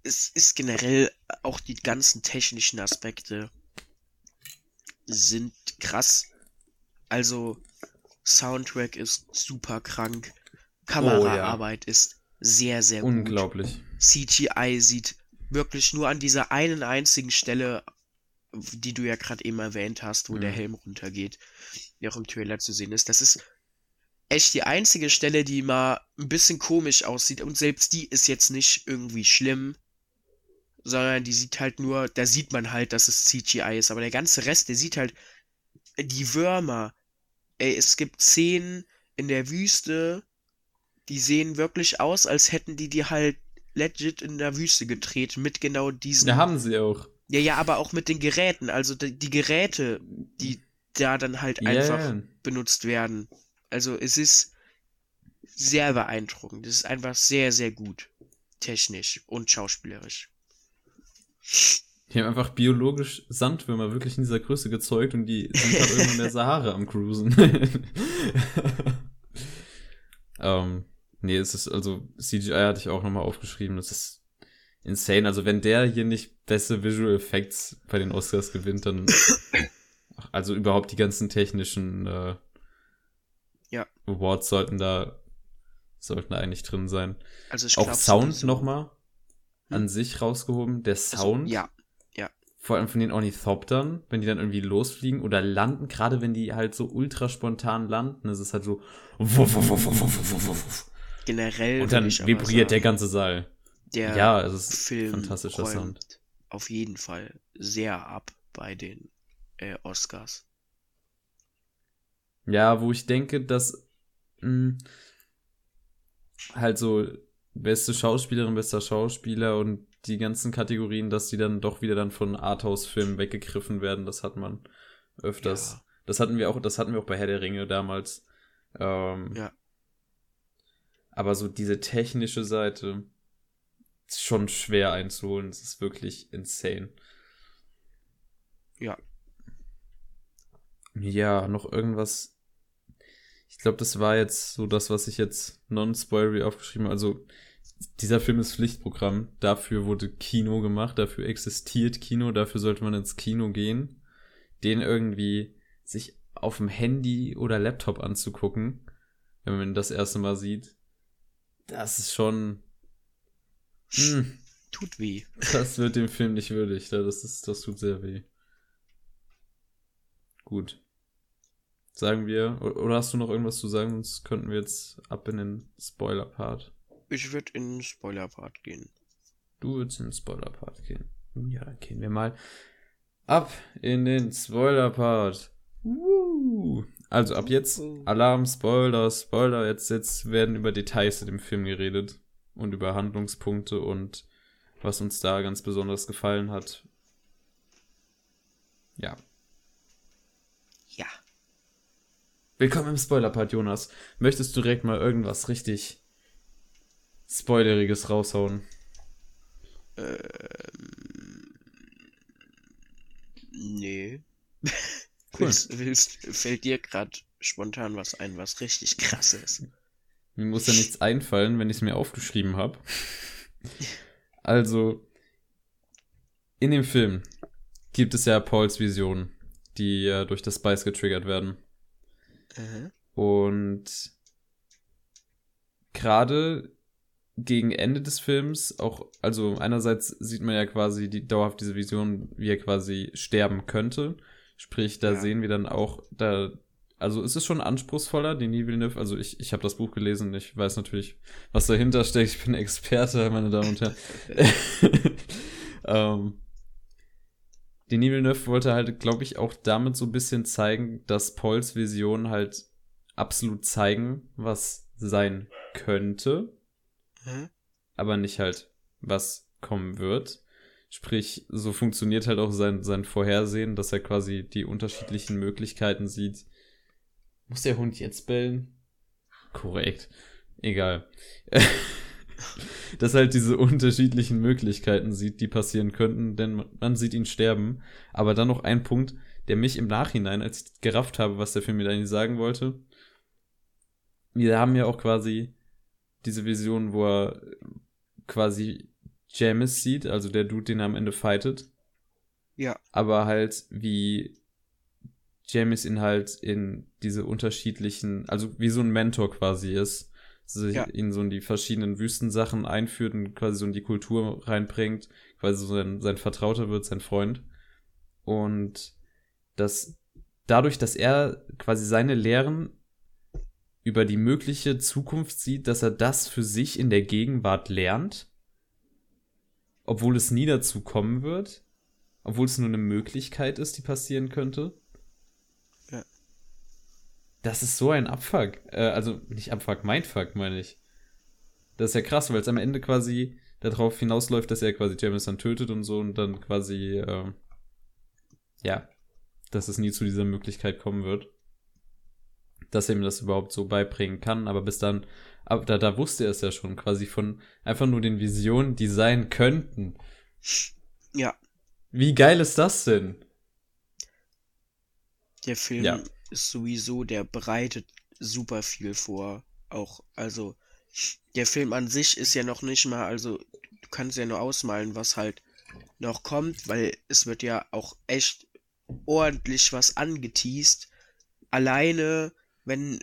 Es ist generell auch die ganzen technischen Aspekte sind krass. Also Soundtrack ist super krank. Kameraarbeit oh, ja. ist sehr, sehr gut. Unglaublich. CGI sieht wirklich nur an dieser einen einzigen Stelle, die du ja gerade eben erwähnt hast, wo mhm. der Helm runtergeht, die auch im Trailer zu sehen ist. Das ist echt die einzige Stelle, die mal ein bisschen komisch aussieht. Und selbst die ist jetzt nicht irgendwie schlimm, sondern die sieht halt nur, da sieht man halt, dass es CGI ist. Aber der ganze Rest, der sieht halt die Würmer. Ey, es gibt Szenen in der Wüste, die sehen wirklich aus, als hätten die die halt legit in der Wüste gedreht mit genau diesen. Da haben sie auch. Ja, ja, aber auch mit den Geräten. Also die, die Geräte, die da dann halt yeah. einfach benutzt werden. Also es ist sehr beeindruckend. Es ist einfach sehr, sehr gut. Technisch und schauspielerisch. Die haben einfach biologisch Sandwürmer wirklich in dieser Größe gezeugt und die sind halt irgendwo in der Sahara am Cruisen. ähm, nee, es ist also, CGI hatte ich auch nochmal aufgeschrieben, das ist insane. Also wenn der hier nicht beste Visual Effects bei den Oscars gewinnt, dann also überhaupt die ganzen technischen äh, ja. Awards sollten da sollten da eigentlich drin sein. Also ich auch glaub, Sound so nochmal hm? An sich rausgehoben. Der also, Sound. Also, ja, ja. Vor allem von den Ornithoptern, wenn die dann irgendwie losfliegen oder landen, gerade wenn die halt so ultra spontan landen, ist es halt so. Generell. Und dann vibriert der ganze Saal. Der ja, es ist Film fantastischer Sound. Auf jeden Fall sehr ab bei den äh, Oscars. Ja, wo ich denke, dass mh, hm, halt so beste Schauspielerin, bester Schauspieler und die ganzen Kategorien, dass die dann doch wieder dann von Arthouse-Filmen weggegriffen werden, das hat man öfters. Ja. Das hatten wir auch, das hatten wir auch bei Herr der Ringe damals. Ähm, ja. Aber so diese technische Seite ist schon schwer einzuholen. Es ist wirklich insane. Ja. Ja, noch irgendwas ich glaube, das war jetzt so das, was ich jetzt non-spoilery aufgeschrieben habe. Also, dieser Film ist Pflichtprogramm. Dafür wurde Kino gemacht, dafür existiert Kino, dafür sollte man ins Kino gehen. Den irgendwie sich auf dem Handy oder Laptop anzugucken, wenn man das erste Mal sieht, das ist schon. Mh, hm. tut weh. Das wird dem Film nicht würdig. Das, ist, das tut sehr weh. Gut sagen wir. Oder hast du noch irgendwas zu sagen? Sonst könnten wir jetzt ab in den Spoiler-Part. Ich würde in den Spoiler-Part gehen. Du würdest in den Spoiler-Part gehen. Ja, dann gehen wir mal ab in den Spoiler-Part. Also ab jetzt Alarm, Spoiler, Spoiler. Jetzt, jetzt werden über Details in dem Film geredet und über Handlungspunkte und was uns da ganz besonders gefallen hat. Ja, Willkommen im Spoiler-Part, Jonas. Möchtest du direkt mal irgendwas richtig Spoileriges raushauen? Ähm. Nee. Cool. willst, willst, fällt dir gerade spontan was ein, was richtig krass ist. Mir muss ja nichts einfallen, wenn ich es mir aufgeschrieben habe. Also, in dem Film gibt es ja Pauls Visionen, die ja durch das Spice getriggert werden. Mhm. Und gerade gegen Ende des Films auch, also einerseits sieht man ja quasi die dauerhaft diese Vision, wie er quasi sterben könnte. Sprich, da Ja. sehen wir dann auch, da, also es ist schon anspruchsvoller, Denis Villeneuve, also ich, ich habe das Buch gelesen, ich weiß natürlich, was dahinter steckt, ich bin Experte, meine Damen und Herren. ähm, Denis Villeneuve wollte halt, glaube ich, auch damit so ein bisschen zeigen, dass Pauls Vision halt absolut zeigen, was sein könnte, Aber nicht halt, was kommen wird. Sprich, so funktioniert halt auch sein, sein Vorhersehen, dass er quasi die unterschiedlichen Möglichkeiten sieht. Muss der Hund jetzt bellen? Korrekt. Egal. dass halt diese unterschiedlichen Möglichkeiten sieht, die passieren könnten, denn man- sieht ihn sterben. Aber dann noch ein Punkt, der mich im Nachhinein, als ich gerafft habe, was der Film mir eigentlich sagen wollte. Wir haben ja auch quasi diese Vision, wo er quasi Jamis sieht, also der Dude, den er am Ende fightet, Ja, aber halt wie Jamis ihn halt in diese unterschiedlichen, also wie so ein Mentor quasi ist, sich Ja. ihn so in die verschiedenen Wüstensachen einführt und quasi so in die Kultur reinbringt, quasi so sein, sein Vertrauter wird, sein Freund. Und dass dadurch, dass er quasi seine Lehren über die mögliche Zukunft sieht, dass er das für sich in der Gegenwart lernt, obwohl es nie dazu kommen wird, obwohl es nur eine Möglichkeit ist, die passieren könnte. Ja. Das ist so ein Abfuck. Äh, also nicht Abfuck, Mindfuck, meine ich. Das ist ja krass, weil es am Ende quasi darauf hinausläuft, dass er quasi James dann tötet und so und dann quasi, ähm, ja, dass es nie zu dieser Möglichkeit kommen wird. Dass er ihm das überhaupt so beibringen kann, aber bis dann, aber da, da wusste er es ja schon, quasi von einfach nur den Visionen, die sein könnten. ja. Wie geil ist das denn? Der Film Ja. ist sowieso, der bereitet super viel vor. Auch, also, der Film an sich ist ja noch nicht mal, also, du kannst ja nur ausmalen, was halt noch kommt, weil es wird ja auch echt ordentlich was angeteased. Alleine, wenn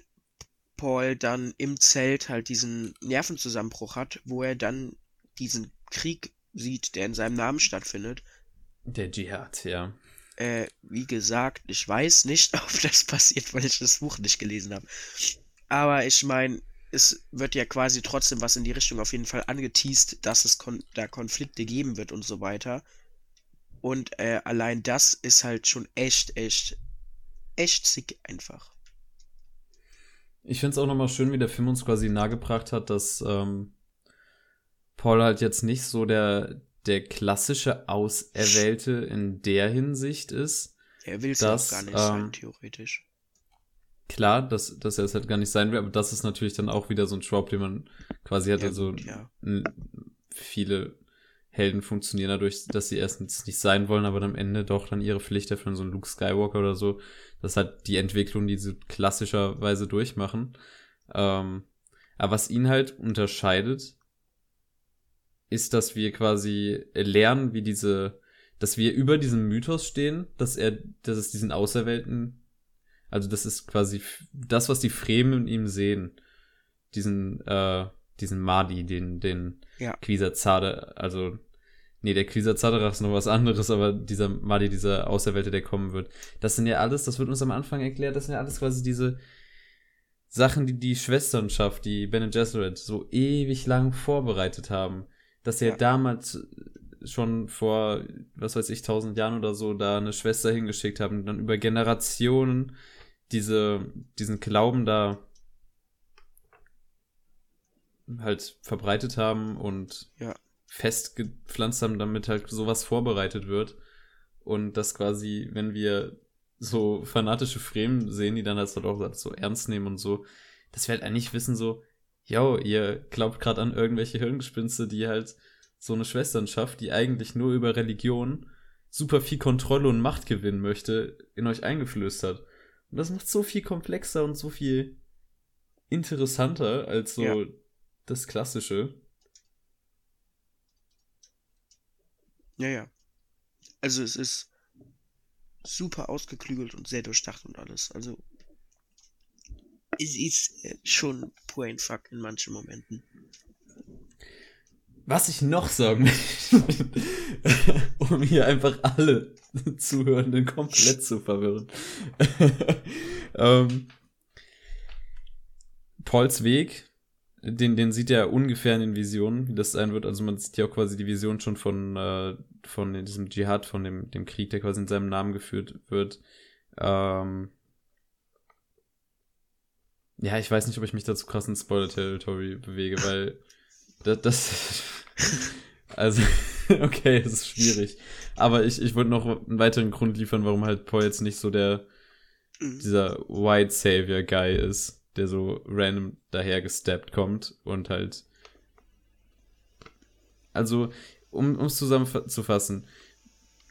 Paul dann im Zelt halt diesen Nervenzusammenbruch hat, wo er dann diesen Krieg sieht, der in seinem Namen stattfindet, Der Dschihad, ja. äh, wie gesagt, ich weiß nicht, ob das passiert, weil ich das Buch nicht gelesen habe. Aber ich meine, es wird ja quasi trotzdem was in die Richtung auf jeden Fall angeteased, dass es kon da Konflikte geben wird und so weiter. Und äh, allein das ist halt schon echt, echt, echt sick einfach. Ich finde es auch nochmal schön, wie der Film uns quasi nahegebracht hat, dass ähm, Paul halt jetzt nicht so der, der klassische Auserwählte in der Hinsicht ist. Er will es ja auch Das, gar nicht ähm, sein, theoretisch. Klar, dass, dass er es halt gar nicht sein will, aber das ist natürlich dann auch wieder so ein Trope, den man quasi hat. Ja, also ja. viele Helden funktionieren dadurch, dass sie erstens nicht sein wollen, aber dann am Ende doch dann ihre Pflicht erfüllen, so ein Luke Skywalker oder so. Das hat die Entwicklung, die sie klassischerweise durchmachen. Ähm, aber was ihn halt unterscheidet, ist, dass wir quasi lernen, wie diese, dass wir über diesem Mythos stehen, dass er, dass es diesen Auserwählten, also das ist quasi das, was die Fremen in ihm sehen. Diesen, äh, diesen Madi, den, den Ja. Quisazade, also, nee, der Quisazade ist noch was anderes, aber dieser Madi, dieser Auserwählte, der kommen wird. Das sind ja alles, das wird uns am Anfang erklärt, das sind ja alles quasi diese Sachen, die die Schwesternschaft, die Ben Gesserit so ewig lang vorbereitet haben. Dass sie Ja. ja. damals schon vor, was weiß ich, tausend Jahren oder so, da eine Schwester hingeschickt haben, und dann über Generationen diese, diesen Glauben da halt verbreitet haben und Ja. Festgepflanzt haben, damit halt sowas vorbereitet wird. Und das quasi, wenn wir so fanatische Fremen sehen, die dann halt auch so ernst nehmen und so, dass wir halt eigentlich wissen so, yo, ihr glaubt gerade an irgendwelche Hirngespinste, die halt so eine Schwesternschaft, die eigentlich nur über Religion super viel Kontrolle und Macht gewinnen möchte, in euch eingeflößt hat. Und das macht so viel komplexer und so viel interessanter als so ja. das Klassische. Ja, ja. Also es ist super ausgeklügelt und sehr durchdacht und alles. Also es ist äh, schon Brainfuck in manchen Momenten. Was ich noch sagen will, um hier einfach alle Zuhörenden komplett zu verwirren. ähm, Pauls Weg, den, den sieht er ungefähr in den Visionen, wie das sein wird. Also man sieht ja auch quasi die Vision schon von, äh, von diesem Dschihad, von dem, dem Krieg, der quasi in seinem Namen geführt wird. Ähm, ja, ich weiß nicht, ob ich mich dazu krass in Spoiler-Territory bewege, weil das, das also, okay, das ist schwierig. Aber ich, ich wollte noch einen weiteren Grund liefern, warum halt Paul jetzt nicht so der, dieser White Savior Guy ist, der so random daher gesteppt kommt und halt, also, um es zusammenzufassen,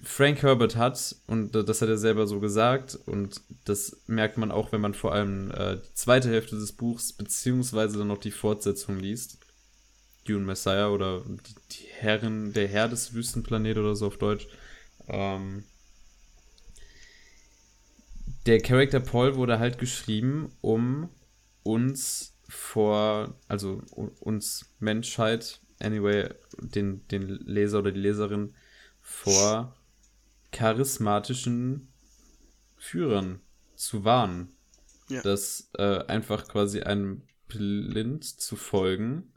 Frank Herbert hat, und das hat er selber so gesagt, und das merkt man auch, wenn man vor allem äh, die zweite Hälfte des Buchs, beziehungsweise dann noch die Fortsetzung liest, Dune Messiah oder die, die Herren, der Herr des Wüstenplanet oder so auf Deutsch. Ähm, der Charakter Paul wurde halt geschrieben, um uns vor, also uns Menschheit, anyway, den, den Leser oder die Leserin vor charismatischen Führern zu warnen. Ja. Das äh, einfach quasi einem blind zu folgen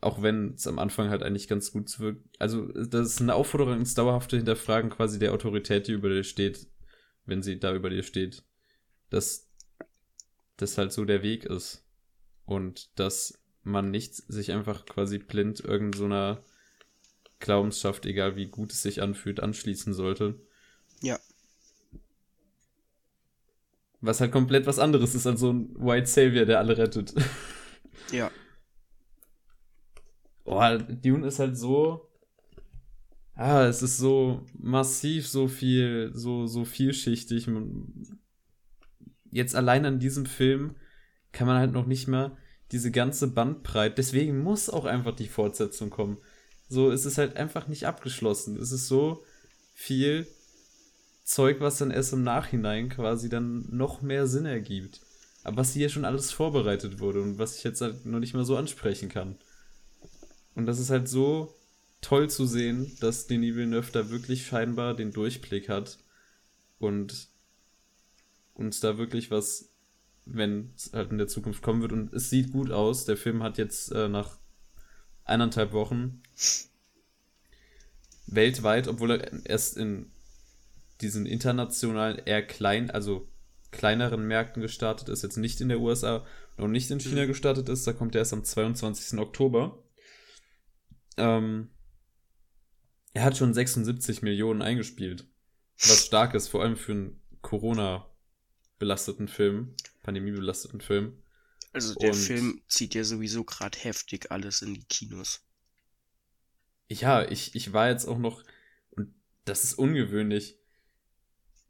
auch wenn es am Anfang halt eigentlich ganz gut wirkt. Also, das ist eine Aufforderung ins dauerhafte Hinterfragen quasi der Autorität, die über dir steht, wenn sie da über dir steht. Dass das halt so der Weg ist. Und dass man nicht sich einfach quasi blind irgendeiner so Glaubensschaft, egal wie gut es sich anfühlt, anschließen sollte. Ja. Was halt komplett was anderes ist als so ein White Savior, der alle rettet. Ja. Oh, Dune ist halt so. Ah, es ist so massiv, so viel, so, so vielschichtig. Jetzt allein an diesem Film kann man halt noch nicht mal diese ganze Bandbreite. Deswegen muss auch einfach die Fortsetzung kommen. So ist es halt einfach nicht abgeschlossen. Es ist so viel Zeug, was dann erst im Nachhinein quasi dann noch mehr Sinn ergibt. Aber was hier schon alles vorbereitet wurde und was ich jetzt halt noch nicht mal so ansprechen kann. Und das ist halt so toll zu sehen, dass Denis Villeneuve da wirklich scheinbar den Durchblick hat und uns da wirklich was, wenn es halt in der Zukunft kommen wird. Und es sieht gut aus. Der Film hat jetzt äh, nach eineinhalb Wochen weltweit, obwohl er erst in diesen internationalen, eher klein, also kleineren Märkten gestartet ist, jetzt nicht in der USA und nicht in China mhm. gestartet ist, da kommt er erst am 22. Oktober. Ähm, er hat schon 76 Millionen eingespielt. Was stark ist, vor allem für einen Corona-belasteten Film, Pandemie-belasteten Film. Also der Und, Film zieht ja sowieso gerade heftig alles in die Kinos. Ja, ich, ich war jetzt auch noch, und das ist ungewöhnlich,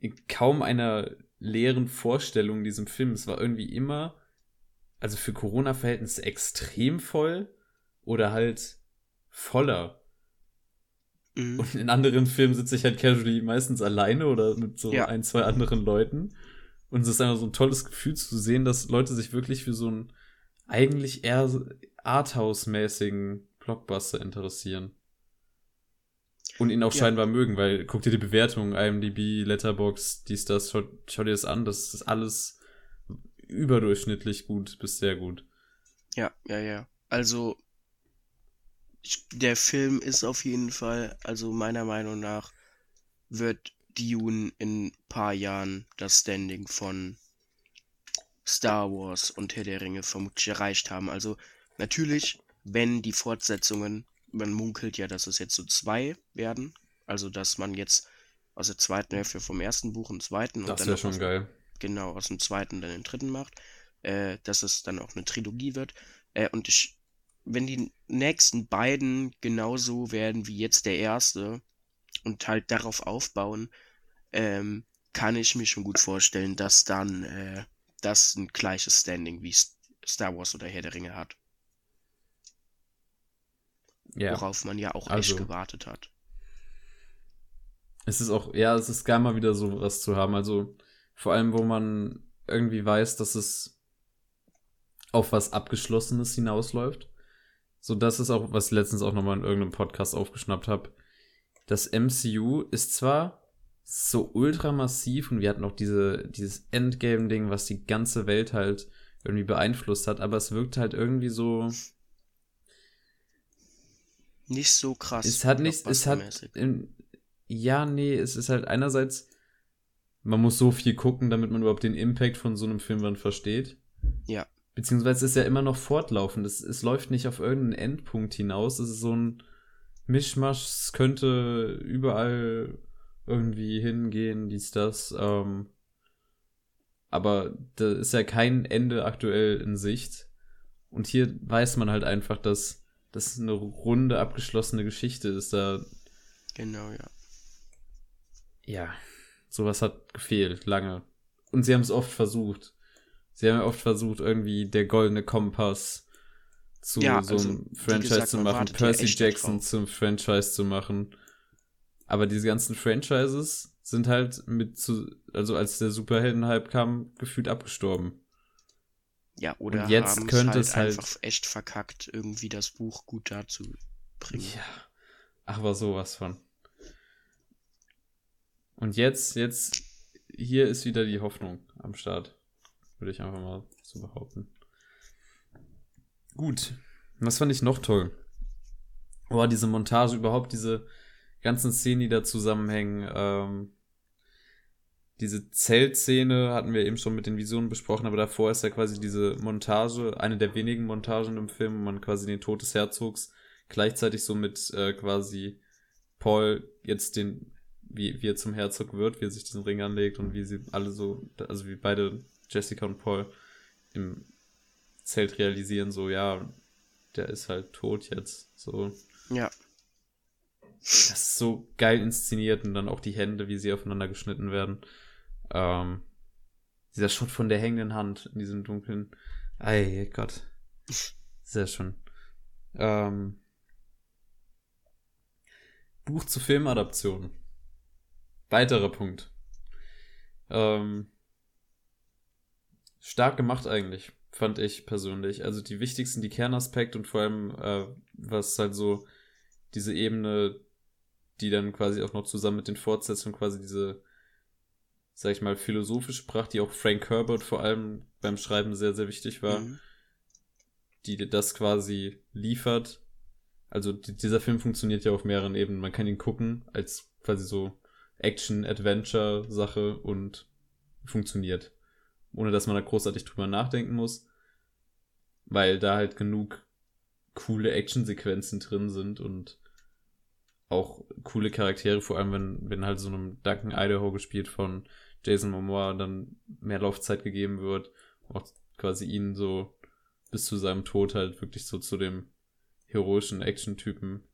in kaum einer leeren Vorstellung in diesem Film. Es war irgendwie immer, also für Corona-Verhältnisse extrem voll oder halt voller. Mhm. Und in anderen Filmen sitze ich halt casually meistens alleine oder mit so ja. ein, zwei anderen Leuten. Und es ist einfach so ein tolles Gefühl zu sehen, dass Leute sich wirklich für so einen eigentlich eher Arthouse-mäßigen Blockbuster interessieren. Und ihn auch ja. scheinbar mögen, weil guck dir die Bewertungen, IMDb, Letterbox, dies, das, schau, schau dir das an, das ist alles überdurchschnittlich gut bis sehr gut. Ja, ja, ja. Also der Film ist auf jeden Fall, also meiner Meinung nach, wird Dune in ein paar Jahren das Standing von Star Wars und Herr der Ringe vermutlich erreicht haben. Also natürlich, wenn die Fortsetzungen, man munkelt ja, dass es jetzt so zwei werden, also dass man jetzt aus der zweiten Hälfte vom ersten Buch einen zweiten das wäre schon geil. Genau, aus dem zweiten dann den dritten macht, äh, dass es dann auch eine Trilogie wird. Äh, und ich wenn die nächsten beiden genauso werden wie jetzt der erste und halt darauf aufbauen, ähm, kann ich mir schon gut vorstellen, dass dann äh, das ein gleiches Standing wie Star Wars oder Herr der Ringe hat. Ja. Worauf man ja auch also, echt gewartet hat. Es ist auch, ja, es ist geil mal wieder so was zu haben. Also vor allem, wo man irgendwie weiß, dass es auf was Abgeschlossenes hinausläuft. So, das ist auch, was ich letztens auch nochmal in irgendeinem Podcast aufgeschnappt habe. Das MCU ist zwar so ultra massiv und wir hatten auch diese, dieses Endgame-Ding, was die ganze Welt halt irgendwie beeinflusst hat, aber es wirkt halt irgendwie so. Nicht so krass. Es hat nicht, es hat, in, ja, nee, es ist halt einerseits, man muss so viel gucken, damit man überhaupt den Impact von so einem Film dann versteht. Ja. Beziehungsweise es ist ja immer noch fortlaufend. Es, es läuft nicht auf irgendeinen Endpunkt hinaus. Es ist so ein Mischmasch. Es könnte überall irgendwie hingehen, dies, das. Ähm, aber da ist ja kein Ende aktuell in Sicht. Und hier weiß man halt einfach, dass das eine runde, abgeschlossene Geschichte ist. Da. Genau, ja. Ja, sowas hat gefehlt, lange. Und sie haben es oft versucht. Sie haben ja oft versucht, irgendwie der goldene Kompass zu ja, so einem also, Franchise gesagt, zu machen, Percy Jackson zum Franchise zu machen. Aber diese ganzen Franchises sind halt mit zu, also als der Superhelden-Hype kam, gefühlt abgestorben. Ja, oder Und jetzt könnte halt es halt einfach echt verkackt, irgendwie das Buch gut dazu bringen. Ja. Ach, war sowas von. Und jetzt, jetzt, hier ist wieder die Hoffnung am Start. Würde ich einfach mal so behaupten. Gut. Was fand ich noch toll? Oh, diese Montage, überhaupt diese ganzen Szenen, die da zusammenhängen. Ähm, diese Zeltszene hatten wir eben schon mit den Visionen besprochen, aber davor ist ja quasi diese Montage, eine der wenigen Montagen im Film, wo man quasi den Tod des Herzogs gleichzeitig so mit äh, quasi Paul jetzt den, wie, wie er zum Herzog wird, wie er sich diesen Ring anlegt und wie sie alle so, also wie beide Jessica und Paul im Zelt realisieren, so, ja, der ist halt tot jetzt, so. Ja. Das ist so geil inszeniert und dann auch die Hände, wie sie aufeinander geschnitten werden. Ähm, dieser Shot von der hängenden Hand in diesem dunklen. Ei Gott. Sehr schön. Ähm, Buch zu Filmadaption. Weiterer Punkt. Ähm, stark gemacht eigentlich, fand ich persönlich. Also die wichtigsten, die Kernaspekte und vor allem, äh, was halt so diese Ebene, die dann quasi auch noch zusammen mit den Fortsetzungen quasi diese sag ich mal, philosophische Sprache, die auch Frank Herbert vor allem beim Schreiben sehr, sehr wichtig war, mhm. die das quasi liefert. Also dieser Film funktioniert ja auf mehreren Ebenen. Man kann ihn gucken als quasi so Action-Adventure-Sache und funktioniert. Ohne dass man da großartig drüber nachdenken muss. Weil da halt genug coole Action-Sequenzen drin sind und auch coole Charaktere, vor allem wenn, wenn halt so einem Duncan Idaho gespielt von Jason Momoa dann mehr Laufzeit gegeben wird. Auch quasi ihn so bis zu seinem Tod halt wirklich so zu dem heroischen Action-Typen.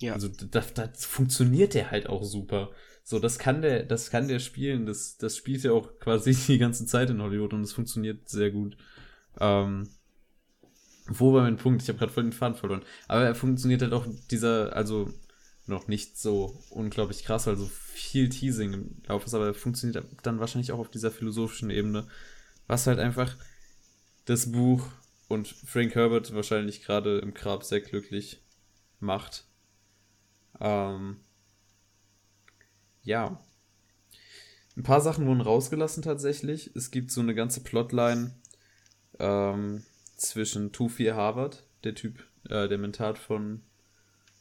Ja. Also das, das funktioniert der halt auch super. So, das kann der, das kann der spielen. Das, das spielt ja auch quasi die ganze Zeit in Hollywood und es funktioniert sehr gut. Ähm, wo war mein Punkt? Ich habe gerade voll den Faden verloren. Aber er funktioniert halt auch dieser, also noch nicht so unglaublich krass, weil so viel Teasing im Lauf ist, aber funktioniert dann wahrscheinlich auch auf dieser philosophischen Ebene, was halt einfach das Buch und Frank Herbert wahrscheinlich gerade im Grab sehr glücklich macht. Ähm, ja. Ein paar Sachen wurden rausgelassen tatsächlich. Es gibt so eine ganze Plotline ähm, zwischen Tufi Harvard, der Typ, äh, der Mentat von,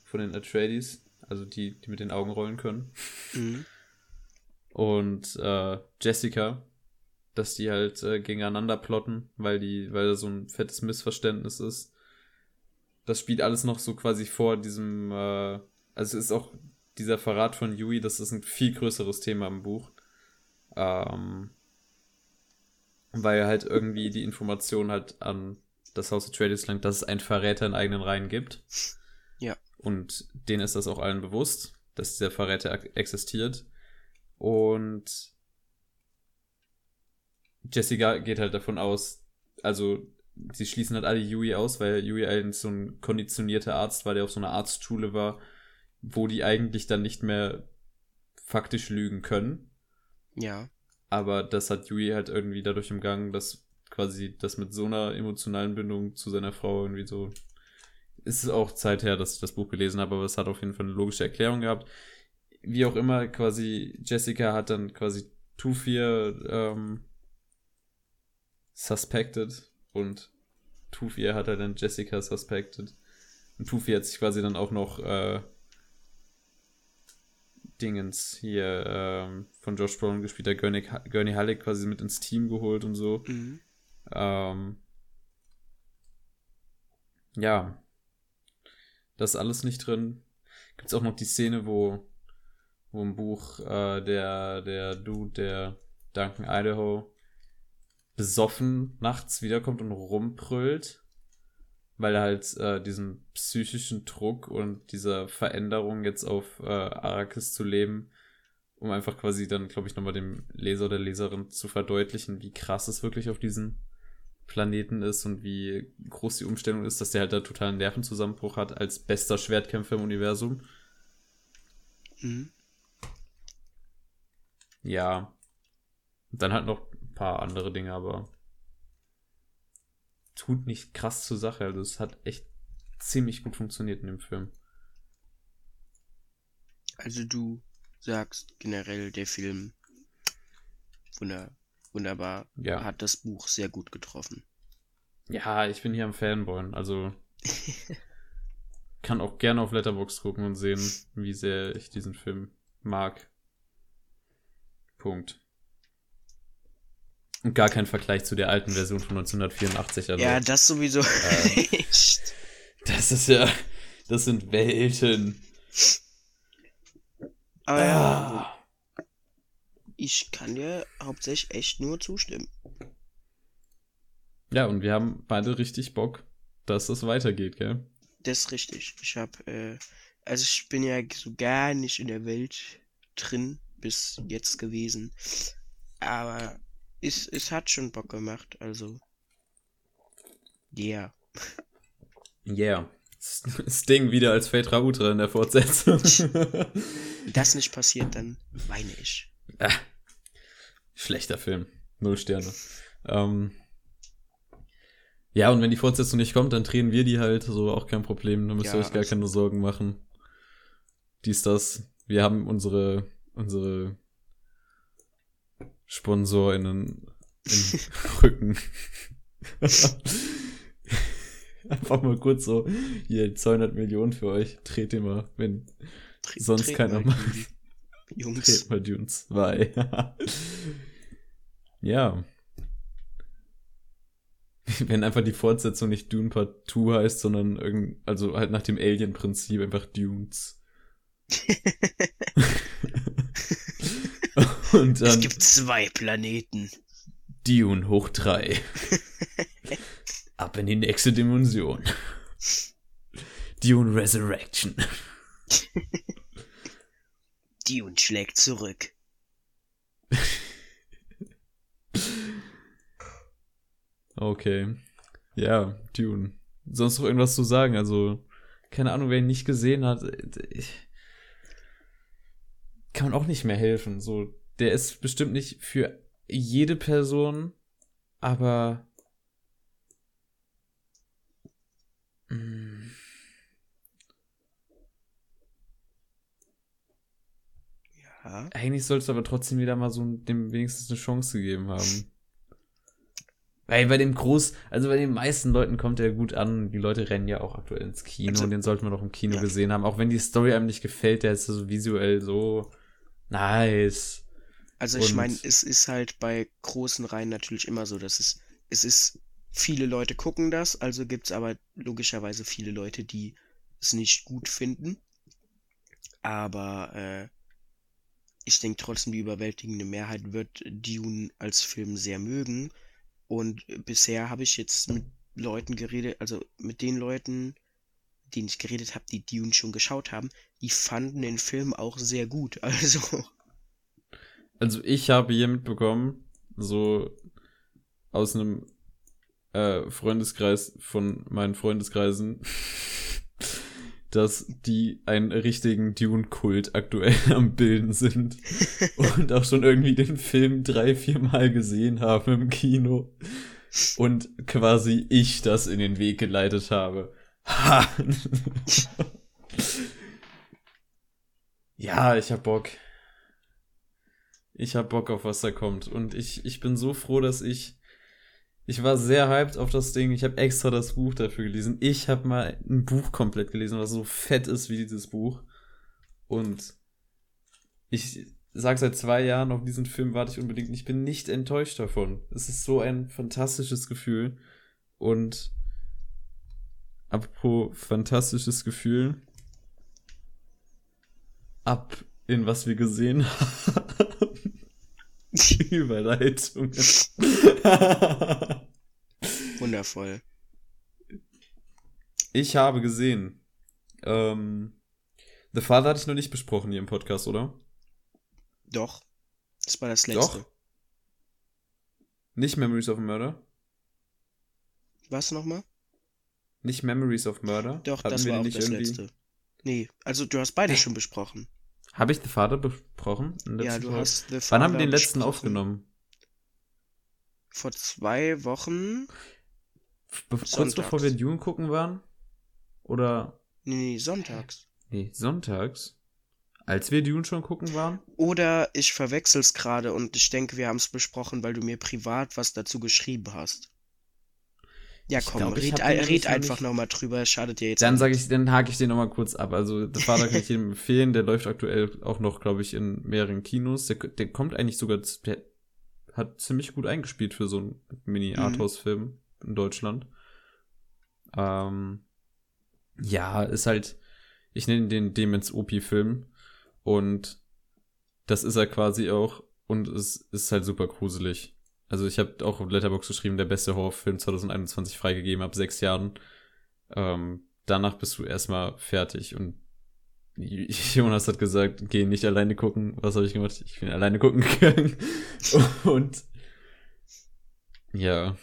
von den Atreides, also die, die mit den Augen rollen können. Mhm. Und äh, Jessica, dass die halt äh, gegeneinander plotten, weil die, weil da so ein fettes Missverständnis ist. Das spielt alles noch so quasi vor diesem, äh, also es ist auch dieser Verrat von Yui, das ist ein viel größeres Thema im Buch. Ähm, weil halt irgendwie die Information halt an das Haus Atreides langt, dass es einen Verräter in eigenen Reihen gibt. Ja. Und denen ist das auch allen bewusst, dass dieser Verräter existiert. Und Jessica geht halt davon aus, also sie schließen halt alle Yui aus, weil Yui eigentlich so ein konditionierter Arzt war, der auf so einer Arztschule war, wo die eigentlich dann nicht mehr faktisch lügen können. Ja. Aber das hat Yui halt irgendwie dadurch umgangen, dass quasi das mit so einer emotionalen Bindung zu seiner Frau irgendwie so. Es ist auch Zeit her, dass ich das Buch gelesen habe, aber es hat auf jeden Fall eine logische Erklärung gehabt. Wie auch immer, quasi Jessica hat dann quasi Tufir ähm, suspected und Tufir hat er dann Jessica suspected. Und Tufir hat sich quasi dann auch noch äh, Dingens hier ähm, von Josh Brown gespielt, der Gurney, Gurney Halleck quasi mit ins Team geholt und so. Mhm. Ähm, ja. Das ist alles nicht drin. Gibt es auch noch die Szene, wo, wo im Buch äh, der, der Dude, der Duncan Idaho, besoffen nachts wiederkommt und rumbrüllt, weil er halt äh, diesen psychischen Druck und dieser Veränderung jetzt auf äh, Arrakis zu leben, um einfach quasi dann, glaube ich, nochmal dem Leser oder Leserin zu verdeutlichen, wie krass es wirklich auf diesem Planeten ist und wie groß die Umstellung ist, dass der halt da totalen Nervenzusammenbruch hat als bester Schwertkämpfer im Universum. Mhm. Ja. Und dann halt noch paar andere Dinge, aber tut nicht krass zur Sache. Also es hat echt ziemlich gut funktioniert in dem Film. Also du sagst generell, der Film wunder, wunderbar ja. hat das Buch sehr gut getroffen. Ja, ich bin hier am Fanboy. Also kann auch gerne auf Letterbox gucken und sehen, wie sehr ich diesen Film mag. Punkt. Und gar kein Vergleich zu der alten Version von 1984. Also, ja, das sowieso äh, Das ist ja, das sind Welten. Aber ah. ja, ich kann dir hauptsächlich echt nur zustimmen. Ja, und wir haben beide richtig Bock, dass es weitergeht, gell? Das ist richtig. Ich hab, äh, also ich bin ja so gar nicht in der Welt drin bis jetzt gewesen. Aber es, es hat schon Bock gemacht, also. Yeah. Yeah. Sting wieder als Phaedra Utra in der Fortsetzung. Wenn das nicht passiert, dann weine ich. Ah, schlechter Film. Null Sterne. Ähm, ja, und wenn die Fortsetzung nicht kommt, dann drehen wir die halt, so auch kein Problem. Da müsst ihr ja, euch gar also keine Sorgen machen. Dies, das. Wir haben unsere, unsere SponsorInnen im Rücken. Einfach mal kurz so, hier 200 Millionen für euch, dreht ihr mal, wenn Tre sonst keiner macht. Jungs. Dreht mal Dune 2. ja. Wenn einfach die Fortsetzung nicht Dune Part 2 heißt, sondern irgend, also halt nach dem Alien-Prinzip einfach Dunes. Und dann, es gibt zwei Planeten. Dune hoch drei. Ab in die nächste Dimension. Dune Resurrection. Dune schlägt zurück. Okay. Ja, Dune. Sonst noch irgendwas zu sagen? Also, keine Ahnung, wer ihn nicht gesehen hat. Ich, kann man auch nicht mehr helfen. So, der ist bestimmt nicht für jede Person, aber ja. Eigentlich sollst du aber trotzdem wieder mal so dem wenigstens eine Chance gegeben haben. Weil bei dem Groß, also bei den meisten Leuten kommt er gut an. Die Leute rennen ja auch aktuell ins Kino also, und den sollten wir doch im Kino ja. gesehen haben. Auch wenn die Story einem nicht gefällt, der ist so visuell so nice. Also ich meine, es ist halt bei großen Reihen natürlich immer so, dass es, es ist, viele Leute gucken das, also gibt es aber logischerweise viele Leute, die es nicht gut finden. Aber äh, ich denke trotzdem, die überwältigende Mehrheit wird Dune als Film sehr mögen. Und bisher habe ich jetzt mit Leuten geredet, also mit den Leuten, denen ich geredet habe, die Dune schon geschaut haben, die fanden den Film auch sehr gut. Also Also ich habe hier mitbekommen, so aus einem äh, Freundeskreis von meinen Freundeskreisen, dass die einen richtigen Dune-Kult aktuell am Bilden sind und auch schon irgendwie den Film drei, vier Mal gesehen haben im Kino und quasi ich das in den Weg geleitet habe. Ha! ja, ich hab Bock. Ich hab Bock auf was da kommt und ich, ich bin so froh, dass ich ich war sehr hyped auf das Ding. Ich habe extra das Buch dafür gelesen. Ich habe mal ein Buch komplett gelesen, was so fett ist wie dieses Buch. Und ich sag seit zwei Jahren, auf diesen Film warte ich unbedingt. Ich bin nicht enttäuscht davon. Es ist so ein fantastisches Gefühl. Und apropos fantastisches Gefühl. Ab in was wir gesehen haben. Überleitung. Wundervoll. Ich habe gesehen. Ähm, The Father hatte ich noch nicht besprochen hier im Podcast, oder? Doch. Das war das letzte. Doch. Nicht Memories of Murder? Was nochmal? Nicht Memories of Murder? Doch, Hatten das war auch das irgendwie... letzte. Nee, also du hast beide schon besprochen. Habe ich The Father besprochen? Ja, du Folge? hast The Father Wann haben wir den letzten besprochen? aufgenommen? Vor zwei Wochen. Be sonntags. kurz bevor wir Dune gucken waren? Oder? Nee, nee, sonntags. Nee, sonntags? Als wir Dune schon gucken waren? Oder ich verwechsel's gerade und ich denke, wir haben es besprochen, weil du mir privat was dazu geschrieben hast. Ja, komm, glaub, red, red einfach nochmal drüber, schadet dir jetzt. Dann sage ich, dann hake ich den nochmal kurz ab. Also, The Father kann ich jedem empfehlen, der läuft aktuell auch noch, glaube ich, in mehreren Kinos. Der, der kommt eigentlich sogar, der hat ziemlich gut eingespielt für so einen Mini-Arthouse-Film mhm. in Deutschland. Ähm, ja, ist halt, ich nenne den Demons OP-Film und das ist er quasi auch und es ist halt super gruselig. Also ich habe auch auf Letterbox geschrieben, der beste Horrorfilm 2021 freigegeben ab sechs Jahren. Ähm, danach bist du erstmal fertig und Jonas hat gesagt, geh nicht alleine gucken. Was habe ich gemacht? Ich bin alleine gucken gegangen. und ja.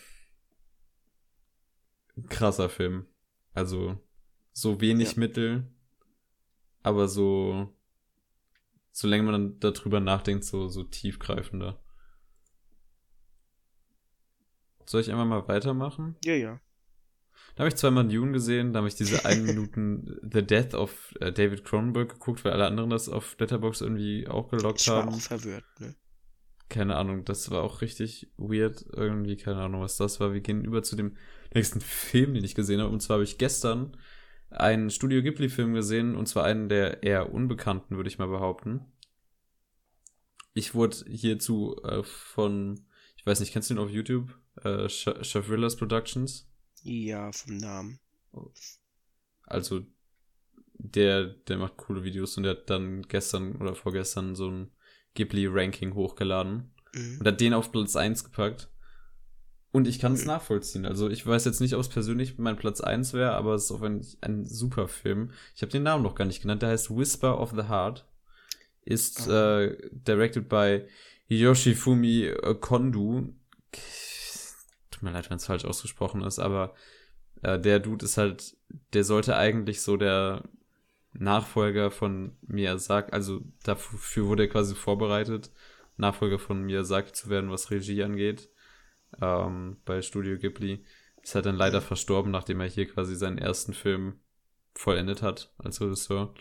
Krasser Film. Also so wenig ja. Mittel, aber so solange man dann darüber nachdenkt, so so tiefgreifender. Soll ich einfach mal weitermachen? Ja, ja. Da habe ich zweimal Dune gesehen, da habe ich diese einen Minuten The Death of äh, David Cronenberg geguckt, weil alle anderen das auf Letterbox irgendwie auch gelockt ich haben. Ich war auch verwirrt, ne? Keine Ahnung, das war auch richtig weird. Irgendwie, keine Ahnung, was das war. Wir gehen über zu dem nächsten Film, den ich gesehen habe. Und zwar habe ich gestern einen Studio Ghibli-Film gesehen, und zwar einen der eher unbekannten, würde ich mal behaupten. Ich wurde hierzu äh, von, ich weiß nicht, kennst du ihn auf YouTube? Äh, Chevrillas Productions? Ja, vom Namen. Also, der, der macht coole Videos und der hat dann gestern oder vorgestern so ein Ghibli-Ranking hochgeladen mhm. und hat den auf Platz 1 gepackt. Und ich kann es mhm. nachvollziehen. Also ich weiß jetzt nicht, ob es persönlich mein Platz 1 wäre, aber es ist auch ein, ein super Film. Ich habe den Namen noch gar nicht genannt. Der heißt Whisper of the Heart. Ist oh. äh, directed by Yoshifumi Kondu tut mir leid, wenn es falsch ausgesprochen ist, aber äh, der Dude ist halt, der sollte eigentlich so der Nachfolger von Miyazaki, also dafür wurde er quasi vorbereitet, Nachfolger von Miyazaki zu werden, was Regie angeht, ähm, bei Studio Ghibli. Ist halt dann leider verstorben, nachdem er hier quasi seinen ersten Film vollendet hat als Regisseur.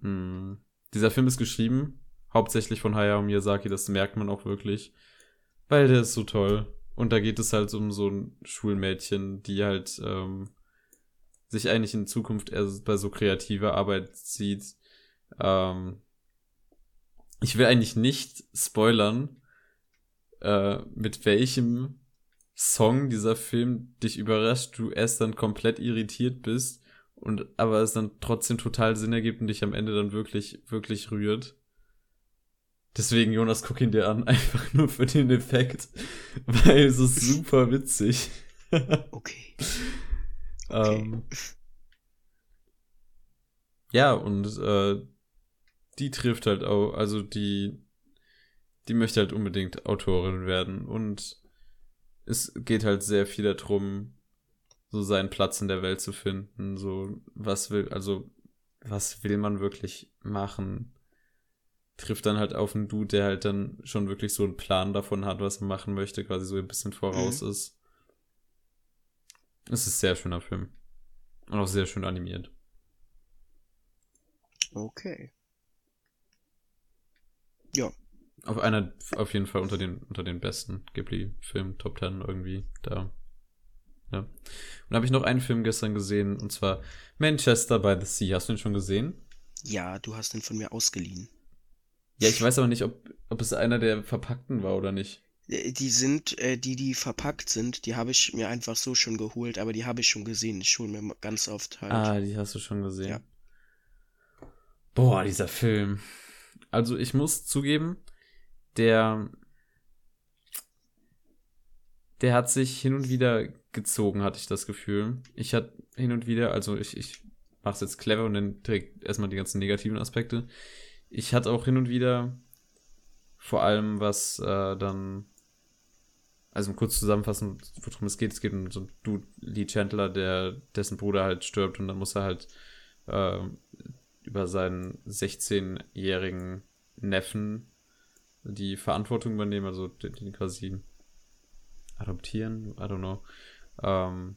Mhm. Dieser Film ist geschrieben, hauptsächlich von Hayao Miyazaki, das merkt man auch wirklich, weil der ist so toll. Und da geht es halt um so ein Schulmädchen, die halt ähm, sich eigentlich in Zukunft eher bei so kreativer Arbeit sieht. Ähm, ich will eigentlich nicht spoilern, äh, mit welchem Song dieser Film dich überrascht, du erst dann komplett irritiert bist und aber es dann trotzdem total Sinn ergibt und dich am Ende dann wirklich, wirklich rührt. Deswegen, Jonas, guck ihn dir an, einfach nur für den Effekt, weil es ist super witzig. okay. okay. Ähm, ja, und äh, die trifft halt auch, also die, die möchte halt unbedingt Autorin werden und es geht halt sehr viel darum, so seinen Platz in der Welt zu finden, so was will, also was will man wirklich machen? Trifft dann halt auf einen Dude, der halt dann schon wirklich so einen Plan davon hat, was er machen möchte, quasi so ein bisschen voraus mhm. ist. Es ist ein sehr schöner Film. Und auch sehr schön animiert. Okay. Ja. Auf einer, auf jeden Fall unter den, unter den besten Ghibli-Filmen, Top Ten irgendwie, da. Ja. Und da habe ich noch einen Film gestern gesehen, und zwar Manchester by the Sea. Hast du den schon gesehen? Ja, du hast den von mir ausgeliehen. Ja, ich weiß aber nicht, ob, ob es einer der verpackten war oder nicht. Äh, die sind, äh, die, die verpackt sind, die habe ich mir einfach so schon geholt, aber die habe ich schon gesehen. Ich hole mir ganz oft halt. Ah, die hast du schon gesehen. Ja. Boah, dieser Film. Also ich muss zugeben, der, der hat sich hin und wieder gezogen, hatte ich das Gefühl. Ich hatte hin und wieder, also ich, ich mache es jetzt clever und dann direkt erstmal die ganzen negativen Aspekte. Ich hatte auch hin und wieder vor allem was äh, dann, also kurz zusammenfassen, worum es geht. Es geht um so einen Dude, Lee Chandler, der, dessen Bruder halt stirbt und dann muss er halt äh, über seinen 16-jährigen Neffen die Verantwortung übernehmen, also den, quasi adoptieren, I don't know. Ähm,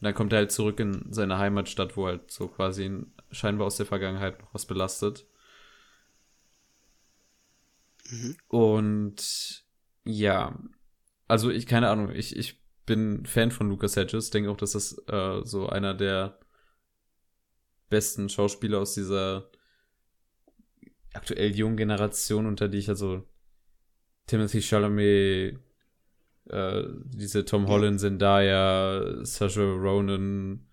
und dann kommt er halt zurück in seine Heimatstadt, wo halt so quasi scheinbar aus der Vergangenheit noch was belastet. Mhm. Und ja, also ich, keine Ahnung, ich, ich bin Fan von Lucas Hedges, denke auch, dass das äh, so einer der besten Schauspieler aus dieser aktuell jungen Generation, unter die ich also Timothy Chalamet, äh, diese Tom Holland, Zendaya, Sacha Ronan,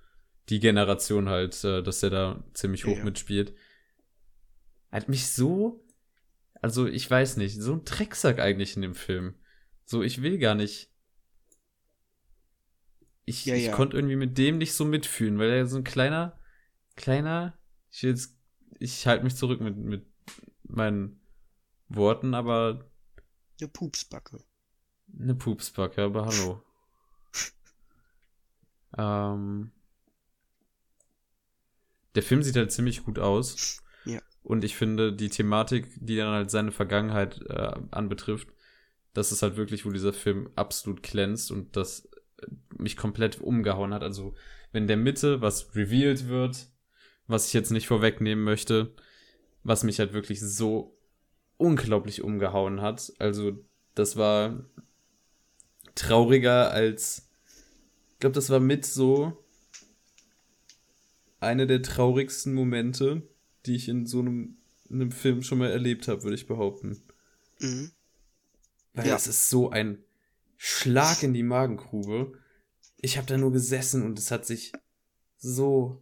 die Generation halt, äh, dass der da ziemlich hoch ja. mitspielt. Hat mich so, also ich weiß nicht, so ein Drecksack eigentlich in dem Film. So, ich will gar nicht. Ich, ja, ich ja. konnte irgendwie mit dem nicht so mitfühlen, weil er so ein kleiner, kleiner, ich jetzt, ich halte mich zurück mit, mit meinen Worten, aber. Eine Pupsbacke. Eine Pupsbacke, aber hallo. ähm, der Film sieht halt ziemlich gut aus. Und ich finde, die Thematik, die dann halt seine Vergangenheit äh, anbetrifft, das ist halt wirklich, wo dieser Film absolut glänzt und das mich komplett umgehauen hat. Also, wenn der Mitte was revealed wird, was ich jetzt nicht vorwegnehmen möchte, was mich halt wirklich so unglaublich umgehauen hat. Also, das war trauriger als. Ich glaube, das war mit so eine der traurigsten Momente, die ich in so einem, in einem Film schon mal erlebt habe, würde ich behaupten. Mhm. Weil ja. das ist so ein Schlag in die Magengrube. Ich habe da nur gesessen und es hat sich so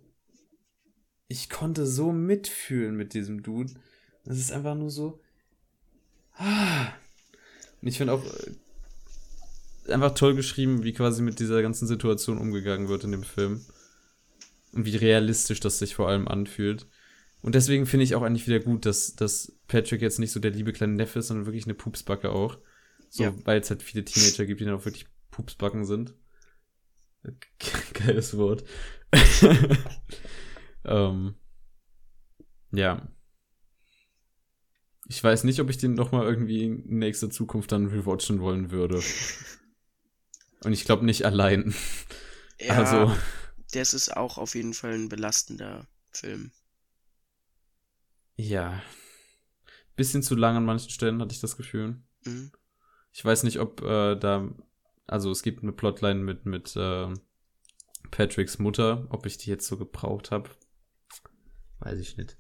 ich konnte so mitfühlen mit diesem Dude. Das ist einfach nur so. Ah. Und ich finde auch äh, einfach toll geschrieben, wie quasi mit dieser ganzen Situation umgegangen wird in dem Film. Und wie realistisch das sich vor allem anfühlt. Und deswegen finde ich auch eigentlich wieder gut, dass, dass Patrick jetzt nicht so der liebe kleine Neffe ist, sondern wirklich eine Pupsbacke auch. So, ja. weil es halt viele Teenager gibt, die dann auch wirklich Pupsbacken sind. Geiles Wort. Ähm, ja. Ich weiß nicht, ob ich den noch mal irgendwie in nächster Zukunft dann rewatchen wollen würde. Und ich glaube nicht allein. Ja, also. Das ist auch auf jeden Fall ein belastender Film. Ja. Bisschen zu lang an manchen Stellen hatte ich das Gefühl. Mhm. Ich weiß nicht, ob äh, da. Also es gibt eine Plotline mit, mit äh, Patricks Mutter, ob ich die jetzt so gebraucht habe. Weiß ich nicht.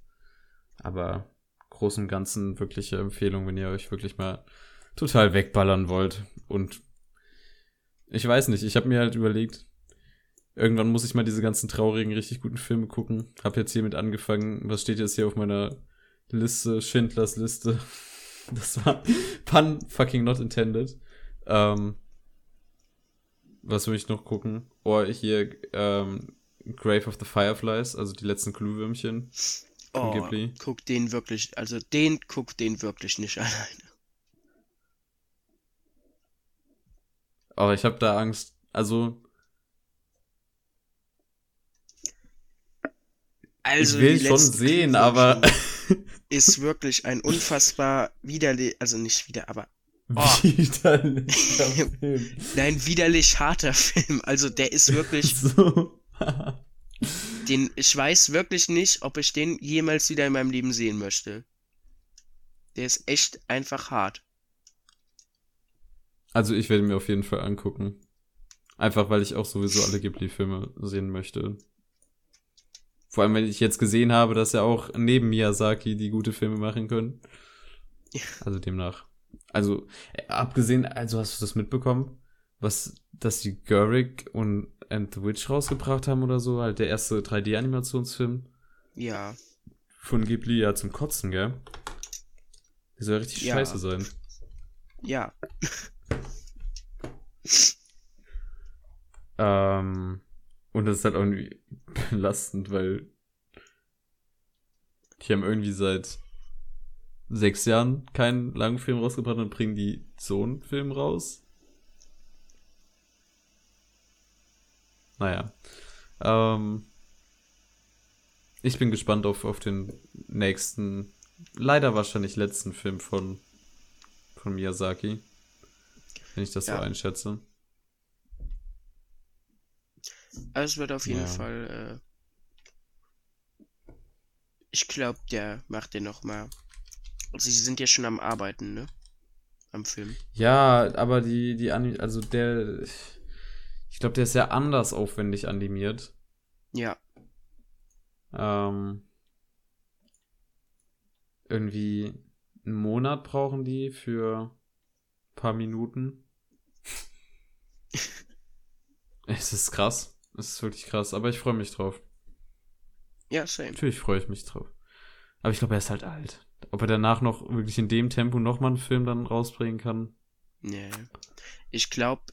Aber großen Ganzen wirkliche Empfehlung, wenn ihr euch wirklich mal total wegballern wollt. Und ich weiß nicht, ich habe mir halt überlegt, irgendwann muss ich mal diese ganzen traurigen, richtig guten Filme gucken. Hab jetzt hiermit angefangen. Was steht jetzt hier auf meiner Liste? Schindlers Liste. Das war pun fucking not intended. Ähm, was will ich noch gucken? Oh, hier, ähm, Grave of the Fireflies, also die letzten Glühwürmchen oh, Ghibli. Guck den wirklich, also den guck den wirklich nicht alleine. Aber ich habe da Angst. Also. Also, ich will schon sehen, aber. ist wirklich ein unfassbar widerlich, also nicht wieder, aber Oh. Widerlicher Film. nein, widerlich harter Film. Also der ist wirklich, So. den, ich weiß wirklich nicht, ob ich den jemals wieder in meinem Leben sehen möchte. Der ist echt einfach hart. Also ich werde mir auf jeden Fall angucken. Einfach weil ich auch sowieso alle Ghibli-Filme sehen möchte. Vor allem, wenn ich jetzt gesehen habe, dass ja auch neben Miyazaki die gute Filme machen können. Also demnach. Also, äh, abgesehen, also hast du das mitbekommen? Was, dass die Gurrick und And the Witch rausgebracht haben oder so? Halt der erste 3D-Animationsfilm Ja. von Ghibli, ja, zum Kotzen, gell? Der soll richtig Ja. scheiße sein. Ja. Ähm, und das ist halt irgendwie belastend, weil die haben irgendwie seit sechs Jahren keinen langen Film rausgebracht und bringen die so einen Film raus. Naja. Ähm, ich bin gespannt auf, auf den nächsten, leider wahrscheinlich letzten Film von, von Miyazaki. Wenn ich das Ja. so einschätze. Also es wird auf jeden Ja. Fall, äh, ich glaube, der macht den noch mal. Also sie sind ja schon am Arbeiten, ne? Am Film. Ja, aber die, die, also der, ich glaube, der ist ja anders aufwendig animiert. Ja. Ähm, irgendwie einen Monat brauchen die für ein paar Minuten. es ist krass. Es ist wirklich krass, aber ich freue mich drauf. Ja, same. Natürlich freue ich mich drauf. Aber ich glaube, er ist halt alt. Ob er danach noch wirklich in dem Tempo nochmal einen Film dann rausbringen kann. Nee. Ich glaube,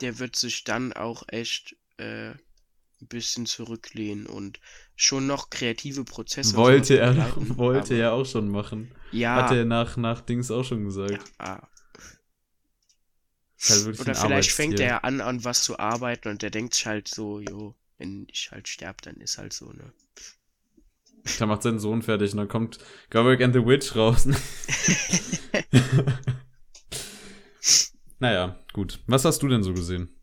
der wird sich dann auch echt äh, ein bisschen zurücklehnen und schon noch kreative Prozesse Wollte er, wollte er auch schon machen. Ja. Hat er nach, nach Dings auch schon gesagt. ja. Halt Oder vielleicht fängt er an, an was zu arbeiten und der denkt sich halt so, jo, wenn ich halt sterb, dann ist halt so, ne? Da macht seinen Sohn fertig und dann kommt Garwick and the Witch raus. naja, gut. Was hast du denn so gesehen?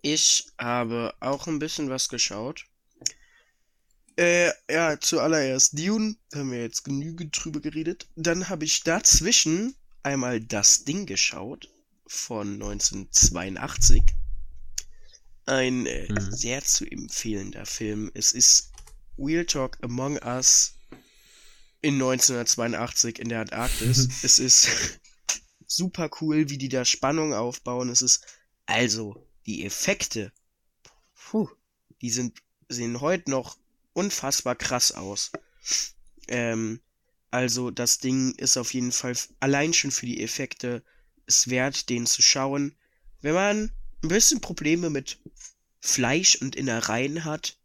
Ich habe auch ein bisschen was geschaut. Äh, ja, zuallererst Dune, da haben wir jetzt genügend drüber geredet. Dann habe ich dazwischen einmal das Ding geschaut von 1982. Ein äh, Mhm. sehr zu empfehlender Film. Es ist Real Talk Among Us in 1982 in der Antarktis. es ist super cool, wie die da Spannung aufbauen. Es ist also die Effekte. Puh, die sind sehen heute noch unfassbar krass aus. Ähm, also das Ding ist auf jeden Fall allein schon für die Effekte es wert, den zu schauen. Wenn man ein bisschen Probleme mit Fleisch und Innereien hat,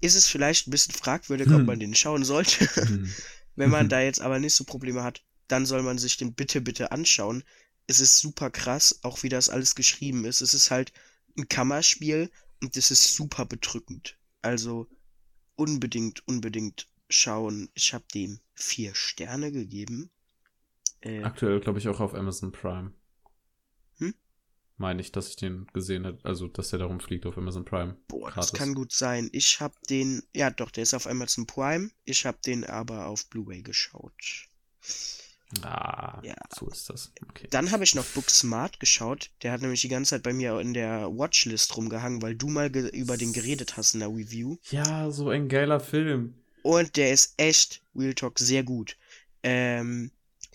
ist es vielleicht ein bisschen fragwürdig, ob Hm. man den schauen sollte. Hm. Wenn man Mhm. da jetzt aber nicht so Probleme hat, dann soll man sich den bitte, bitte anschauen. Es ist super krass, auch wie das alles geschrieben ist. Es ist halt ein Kammerspiel und es ist super bedrückend. Also unbedingt, unbedingt schauen. Ich habe dem vier Sterne gegeben. Äh, Aktuell, glaube ich, auch auf Amazon Prime. Hm? Meine ich, dass ich den gesehen hätte. Also, dass der darum fliegt auf Amazon Prime. boah, das gratis. kann gut sein. Ich habe den, ja doch, der ist auf Amazon Prime. Ich habe den aber auf Blu-ray geschaut. Ah, Ja. so ist das. Okay. Dann habe ich noch Booksmart geschaut. Der hat nämlich die ganze Zeit bei mir in der Watchlist rumgehangen, weil du mal über den geredet hast in der Review. Ja, so ein geiler Film. Und der ist echt, Real Talk, sehr gut. Ähm,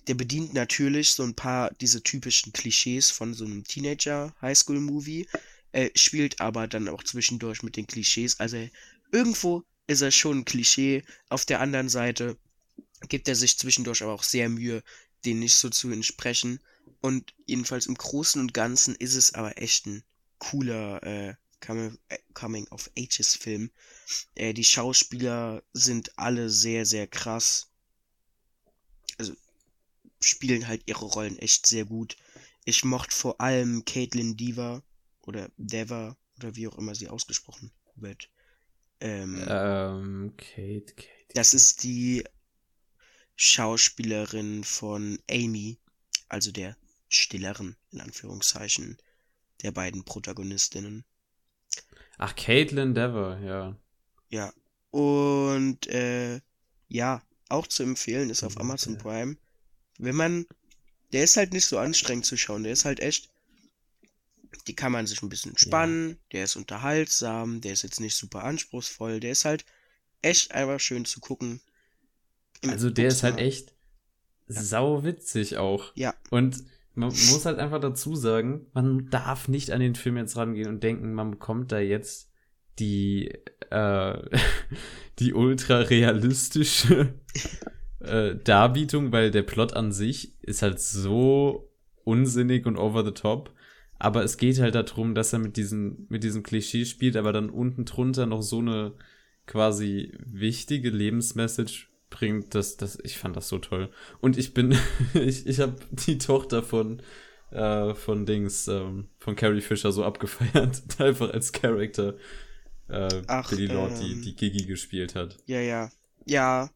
der bedient natürlich so ein paar diese typischen Klischees von so einem Teenager-Highschool-Movie, äh, spielt aber dann auch zwischendurch mit den Klischees. Also irgendwo ist er schon ein Klischee. Auf der anderen Seite gibt er sich zwischendurch aber auch sehr Mühe, den nicht so zu entsprechen. Und jedenfalls im Großen und Ganzen ist es aber echt ein cooler äh, Coming- äh, Coming-of-Ages-Film. Äh, die Schauspieler sind alle sehr, sehr krass. Spielen halt ihre Rollen echt sehr gut. Ich mochte vor allem Caitlin Diva oder Deva oder wie auch immer sie ausgesprochen wird. Ähm, Ähm, Kate, Kate. das ist die Schauspielerin von Amy, also der stilleren, in Anführungszeichen, der beiden Protagonistinnen. Ach, Caitlin Dever, ja. Ja. Und äh, ja, auch zu empfehlen ist auf Amazon. Prime. Wenn man, der ist halt nicht so anstrengend zu schauen, der ist halt echt, die kann man sich ein bisschen spannen, der ist unterhaltsam, der ist jetzt nicht super anspruchsvoll, der ist halt echt einfach schön zu gucken. Also der ist halt echt sau witzig auch. Ja, Und man muss halt einfach dazu sagen, man darf nicht an den Film jetzt rangehen und denken, man bekommt da jetzt die, äh, die ultra realistische äh, Darbietung, weil der Plot an sich ist halt so unsinnig und over the top. Aber es geht halt darum, dass er mit diesem, mit diesem Klischee spielt, aber dann unten drunter noch so eine quasi wichtige Lebensmessage bringt, dass das, ich fand das so toll. Und ich bin, ich, ich habe die Tochter von, äh, von Dings, ähm, von Carrie Fisher so abgefeiert, einfach als Charakter, äh, Ach, Billy Lord, die, ähm, die Gigi gespielt hat. ja, ja. Ja,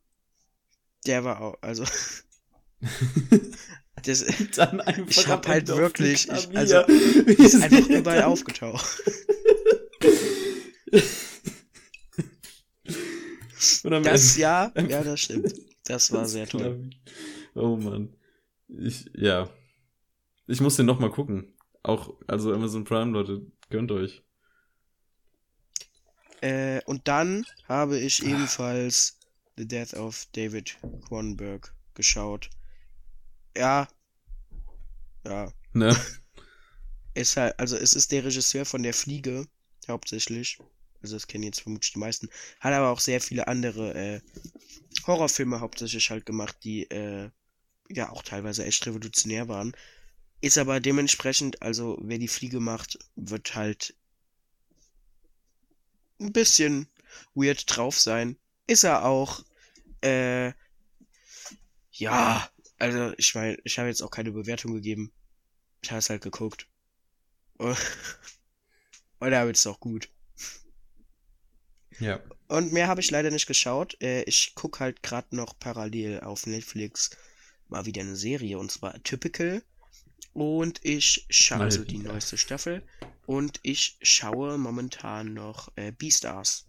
der war auch, also. das Dann einfach Ich hab halt wirklich- ich- also, ist einfach überall dann- aufgetaucht. Das, ja, ja, das stimmt. Das war sehr toll. Oh Mann. Ich, ja. Ich muss den noch mal gucken. Auch, also Amazon Prime, Leute, gönnt euch. Äh, und dann habe ich ebenfalls The Death of David Cronenberg geschaut. Ja. Ja. Ne? Ist halt, also es ist der Regisseur von Der Fliege, hauptsächlich. Also das kennen jetzt vermutlich die meisten. Hat aber auch sehr viele andere äh, Horrorfilme hauptsächlich halt gemacht, die äh, ja auch teilweise echt revolutionär waren. Ist aber dementsprechend, also wer die Fliege macht, wird halt ein bisschen weird drauf sein. Ist er auch. Äh, ja, also ich meine, ich habe jetzt auch keine Bewertung gegeben. Ich habe es halt geguckt. Und damit ist auch gut. Ja. Und mehr habe ich leider nicht geschaut. Äh, ich gucke halt gerade noch parallel auf Netflix mal wieder eine Serie und zwar Typical. Und ich schaue also die neueste Staffel. Und ich schaue momentan noch äh, Beastars.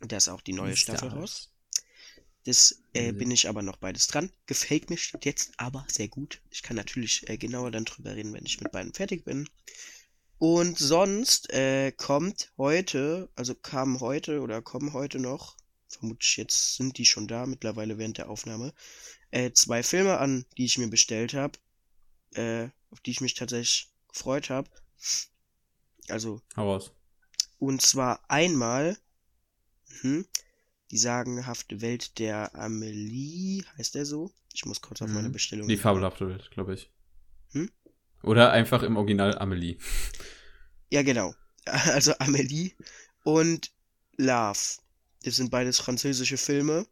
Da ist auch die neue Staffel raus. Das äh, Mhm. bin ich aber noch beides dran. Gefällt mir jetzt aber sehr gut. Ich kann natürlich äh, genauer dann drüber reden, wenn ich mit beiden fertig bin. Und sonst äh, kommt heute, also kamen heute oder kommen heute noch, vermutlich jetzt sind die schon da, mittlerweile während der Aufnahme, äh, zwei Filme an, die ich mir bestellt habe, äh, auf die ich mich tatsächlich gefreut habe. Also Hau raus. und zwar einmal mhm, die sagenhafte Welt der Amelie, heißt der so? Ich muss kurz auf Mhm. meine Bestellung. Die fabelhafte Welt, glaube ich. Hm? Oder einfach im Original Amelie. Ja, genau. Also Amelie und Love. Das sind beides französische Filme.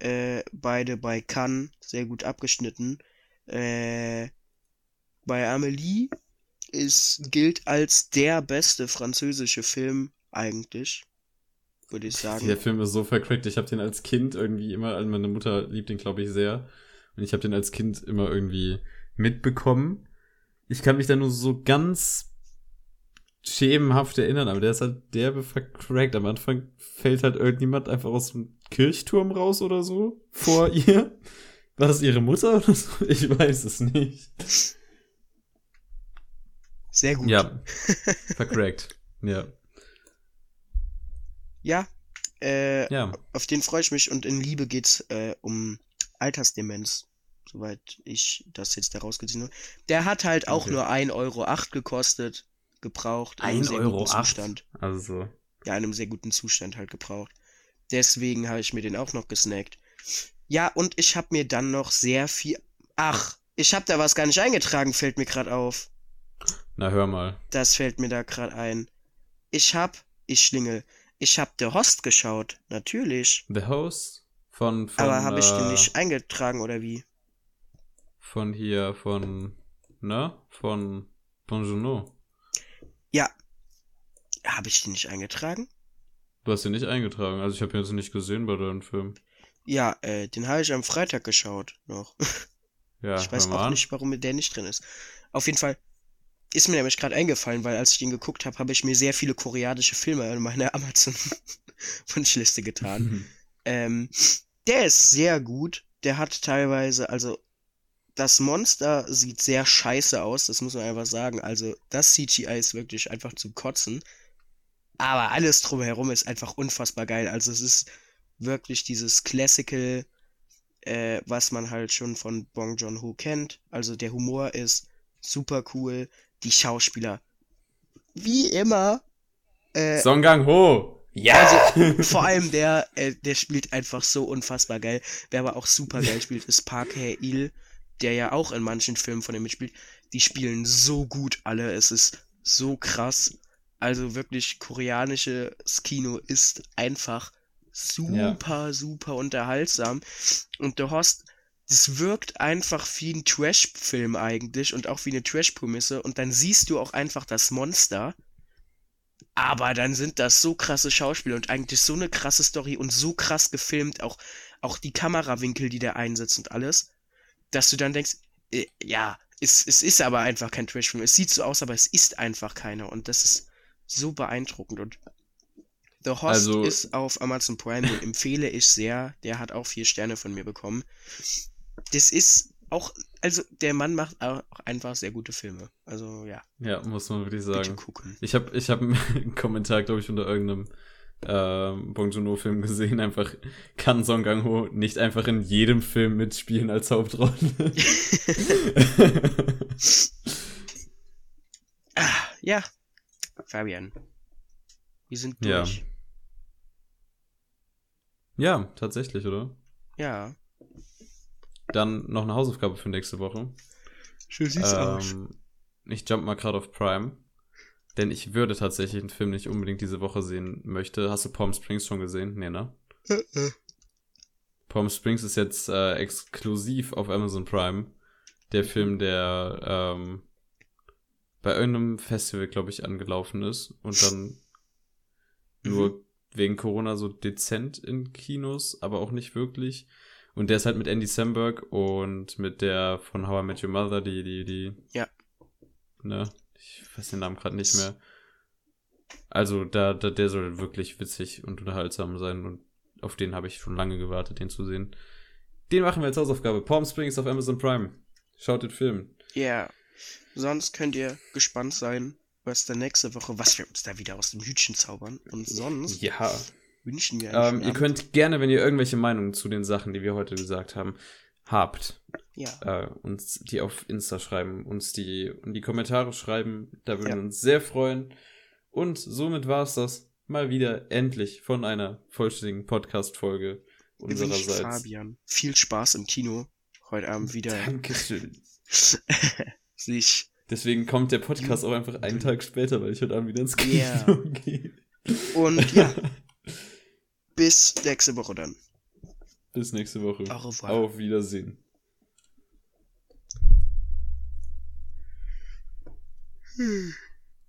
Äh, beide bei Cannes sehr gut abgeschnitten. Äh, bei Amelie ist, gilt als der beste französische Film eigentlich. Würde ich sagen. Der Film ist so vercrackt. Ich habe den als Kind irgendwie immer, also meine Mutter liebt den, glaube ich, sehr. Und ich habe den als Kind immer irgendwie mitbekommen. Ich kann mich da nur so ganz schemenhaft erinnern, aber der ist halt derbe vercrackt. Am Anfang fällt halt irgendjemand einfach aus dem Kirchturm raus oder so vor ihr. War das ihre Mutter oder so? Ich weiß es nicht. Sehr gut. Ja, vercrackt. Ja, Ja, äh, ja. auf den freue ich mich und in Liebe geht's äh, um Altersdemenz, soweit ich das jetzt da rausgezogen habe. Der hat halt auch Okay. nur 1,08 Euro gekostet, gebraucht, in einem 1 sehr Euro guten Zustand. Also so. Ja, in einem sehr guten Zustand halt gebraucht. Deswegen habe ich mir den auch noch gesnackt. Ja, und ich habe mir dann noch sehr viel... Ach, ich habe da was gar nicht eingetragen, fällt mir gerade auf. Na, hör mal. Das fällt mir da gerade ein. Ich hab, ich schlingel, ich hab The Host geschaut, natürlich. The Host von, von Aber habe ich den äh, nicht eingetragen oder wie? Von hier, von ne? Von Bonjour. Ja. Habe ich den nicht eingetragen? Du hast den nicht eingetragen. Also ich habe ihn jetzt nicht gesehen bei deinem Film. Ja, äh, den habe ich am Freitag geschaut noch. Ja, ich weiß auch an. nicht, warum der nicht drin ist. Auf jeden Fall ist mir nämlich gerade eingefallen, weil als ich den geguckt habe, habe ich mir sehr viele koreanische Filme in meine Amazon-Wunschliste getan. ähm, der ist sehr gut. Der hat teilweise, also das Monster sieht sehr scheiße aus, das muss man einfach sagen. Also das CGI ist wirklich einfach zum Kotzen. Aber alles drumherum ist einfach unfassbar geil. Also es ist wirklich dieses Classical, äh, was man halt schon von Bong Joon-ho kennt. Also der Humor ist super cool. Die Schauspieler, wie immer, äh, Song Gang Ho! Ja! also vor allem der, äh, der spielt einfach so unfassbar geil. Wer aber auch super geil spielt, ist Park Hae-il, der ja auch in manchen Filmen von ihm mitspielt. Die spielen so gut alle. Es ist so krass. Also wirklich koreanisches Kino ist einfach super, super unterhaltsam. Und du hast, es wirkt einfach wie ein Trash-Film eigentlich und auch wie eine Trash-Prämisse. Und dann siehst du auch einfach das Monster. Aber dann sind das so krasse Schauspieler und eigentlich so eine krasse Story und so krass gefilmt, auch, auch die Kamerawinkel, die der einsetzt und alles, dass du dann denkst, äh, ja, es, es ist aber einfach kein Trash-Film. Es sieht so aus, aber es ist einfach keiner. Und das ist so beeindruckend. Und The Host Also- ist auf Amazon Prime, empfehle ich sehr. Der hat auch vier Sterne von mir bekommen. Das ist auch, also der Mann macht auch einfach sehr gute Filme. Also ja, Ja, muss man wirklich bitte sagen. gucken. Ich habe ich hab einen Kommentar, glaube ich, unter irgendeinem ähm, Bong Joon-ho-Film gesehen. Einfach, kann Song Gang Ho nicht einfach in jedem Film mitspielen als Hauptrolle? Ah, ja, Fabian. Wir sind Ja. durch. ja, tatsächlich, oder? Ja. Dann noch eine Hausaufgabe für nächste Woche. So sieht's aus. Ähm, ich jump mal gerade auf Prime. Denn ich würde tatsächlich einen Film nicht unbedingt diese Woche sehen möchte. Hast du Palm Springs schon gesehen? Nee, ne? Äh, Palm Springs ist jetzt äh, exklusiv auf Amazon Prime. Der Film, der ähm, bei irgendeinem Festival, glaube ich, angelaufen ist und dann nur wegen Corona so dezent in Kinos, aber auch nicht wirklich. Und der ist halt mit Andy Samberg und mit der von How I Met Your Mother, die, die, die. Ja. Ne? Ich weiß den Namen gerade nicht mehr. Also, da, da, der soll wirklich witzig und unterhaltsam sein und auf den habe ich schon lange gewartet, den zu sehen. Den machen wir als Hausaufgabe. Palm Springs auf Amazon Prime. Schaut den Film. Ja. Sonst könnt ihr gespannt sein, was der nächste Woche, was wir uns da wieder aus dem Hütchen zaubern. Und sonst Ja. Wünschen wir Ähm, einen ihr könnt gerne, wenn ihr irgendwelche Meinungen zu den Sachen, die wir heute gesagt haben, habt. Ja. äh, uns die auf Insta schreiben, uns die in die Kommentare schreiben. Da würden Ja. wir uns sehr freuen. Und somit war es das mal wieder endlich von einer vollständigen Podcast-Folge unsererseits. Fabian viel Spaß im Kino. Heute Abend wieder Dankeschön. sich. Deswegen kommt der Podcast auch einfach einen Tag später, weil ich heute Abend wieder ins Kino Ja. gehe. Und ja, bis nächste Woche dann. Bis nächste Woche. Au revoir. Auf Wiedersehen. Hm.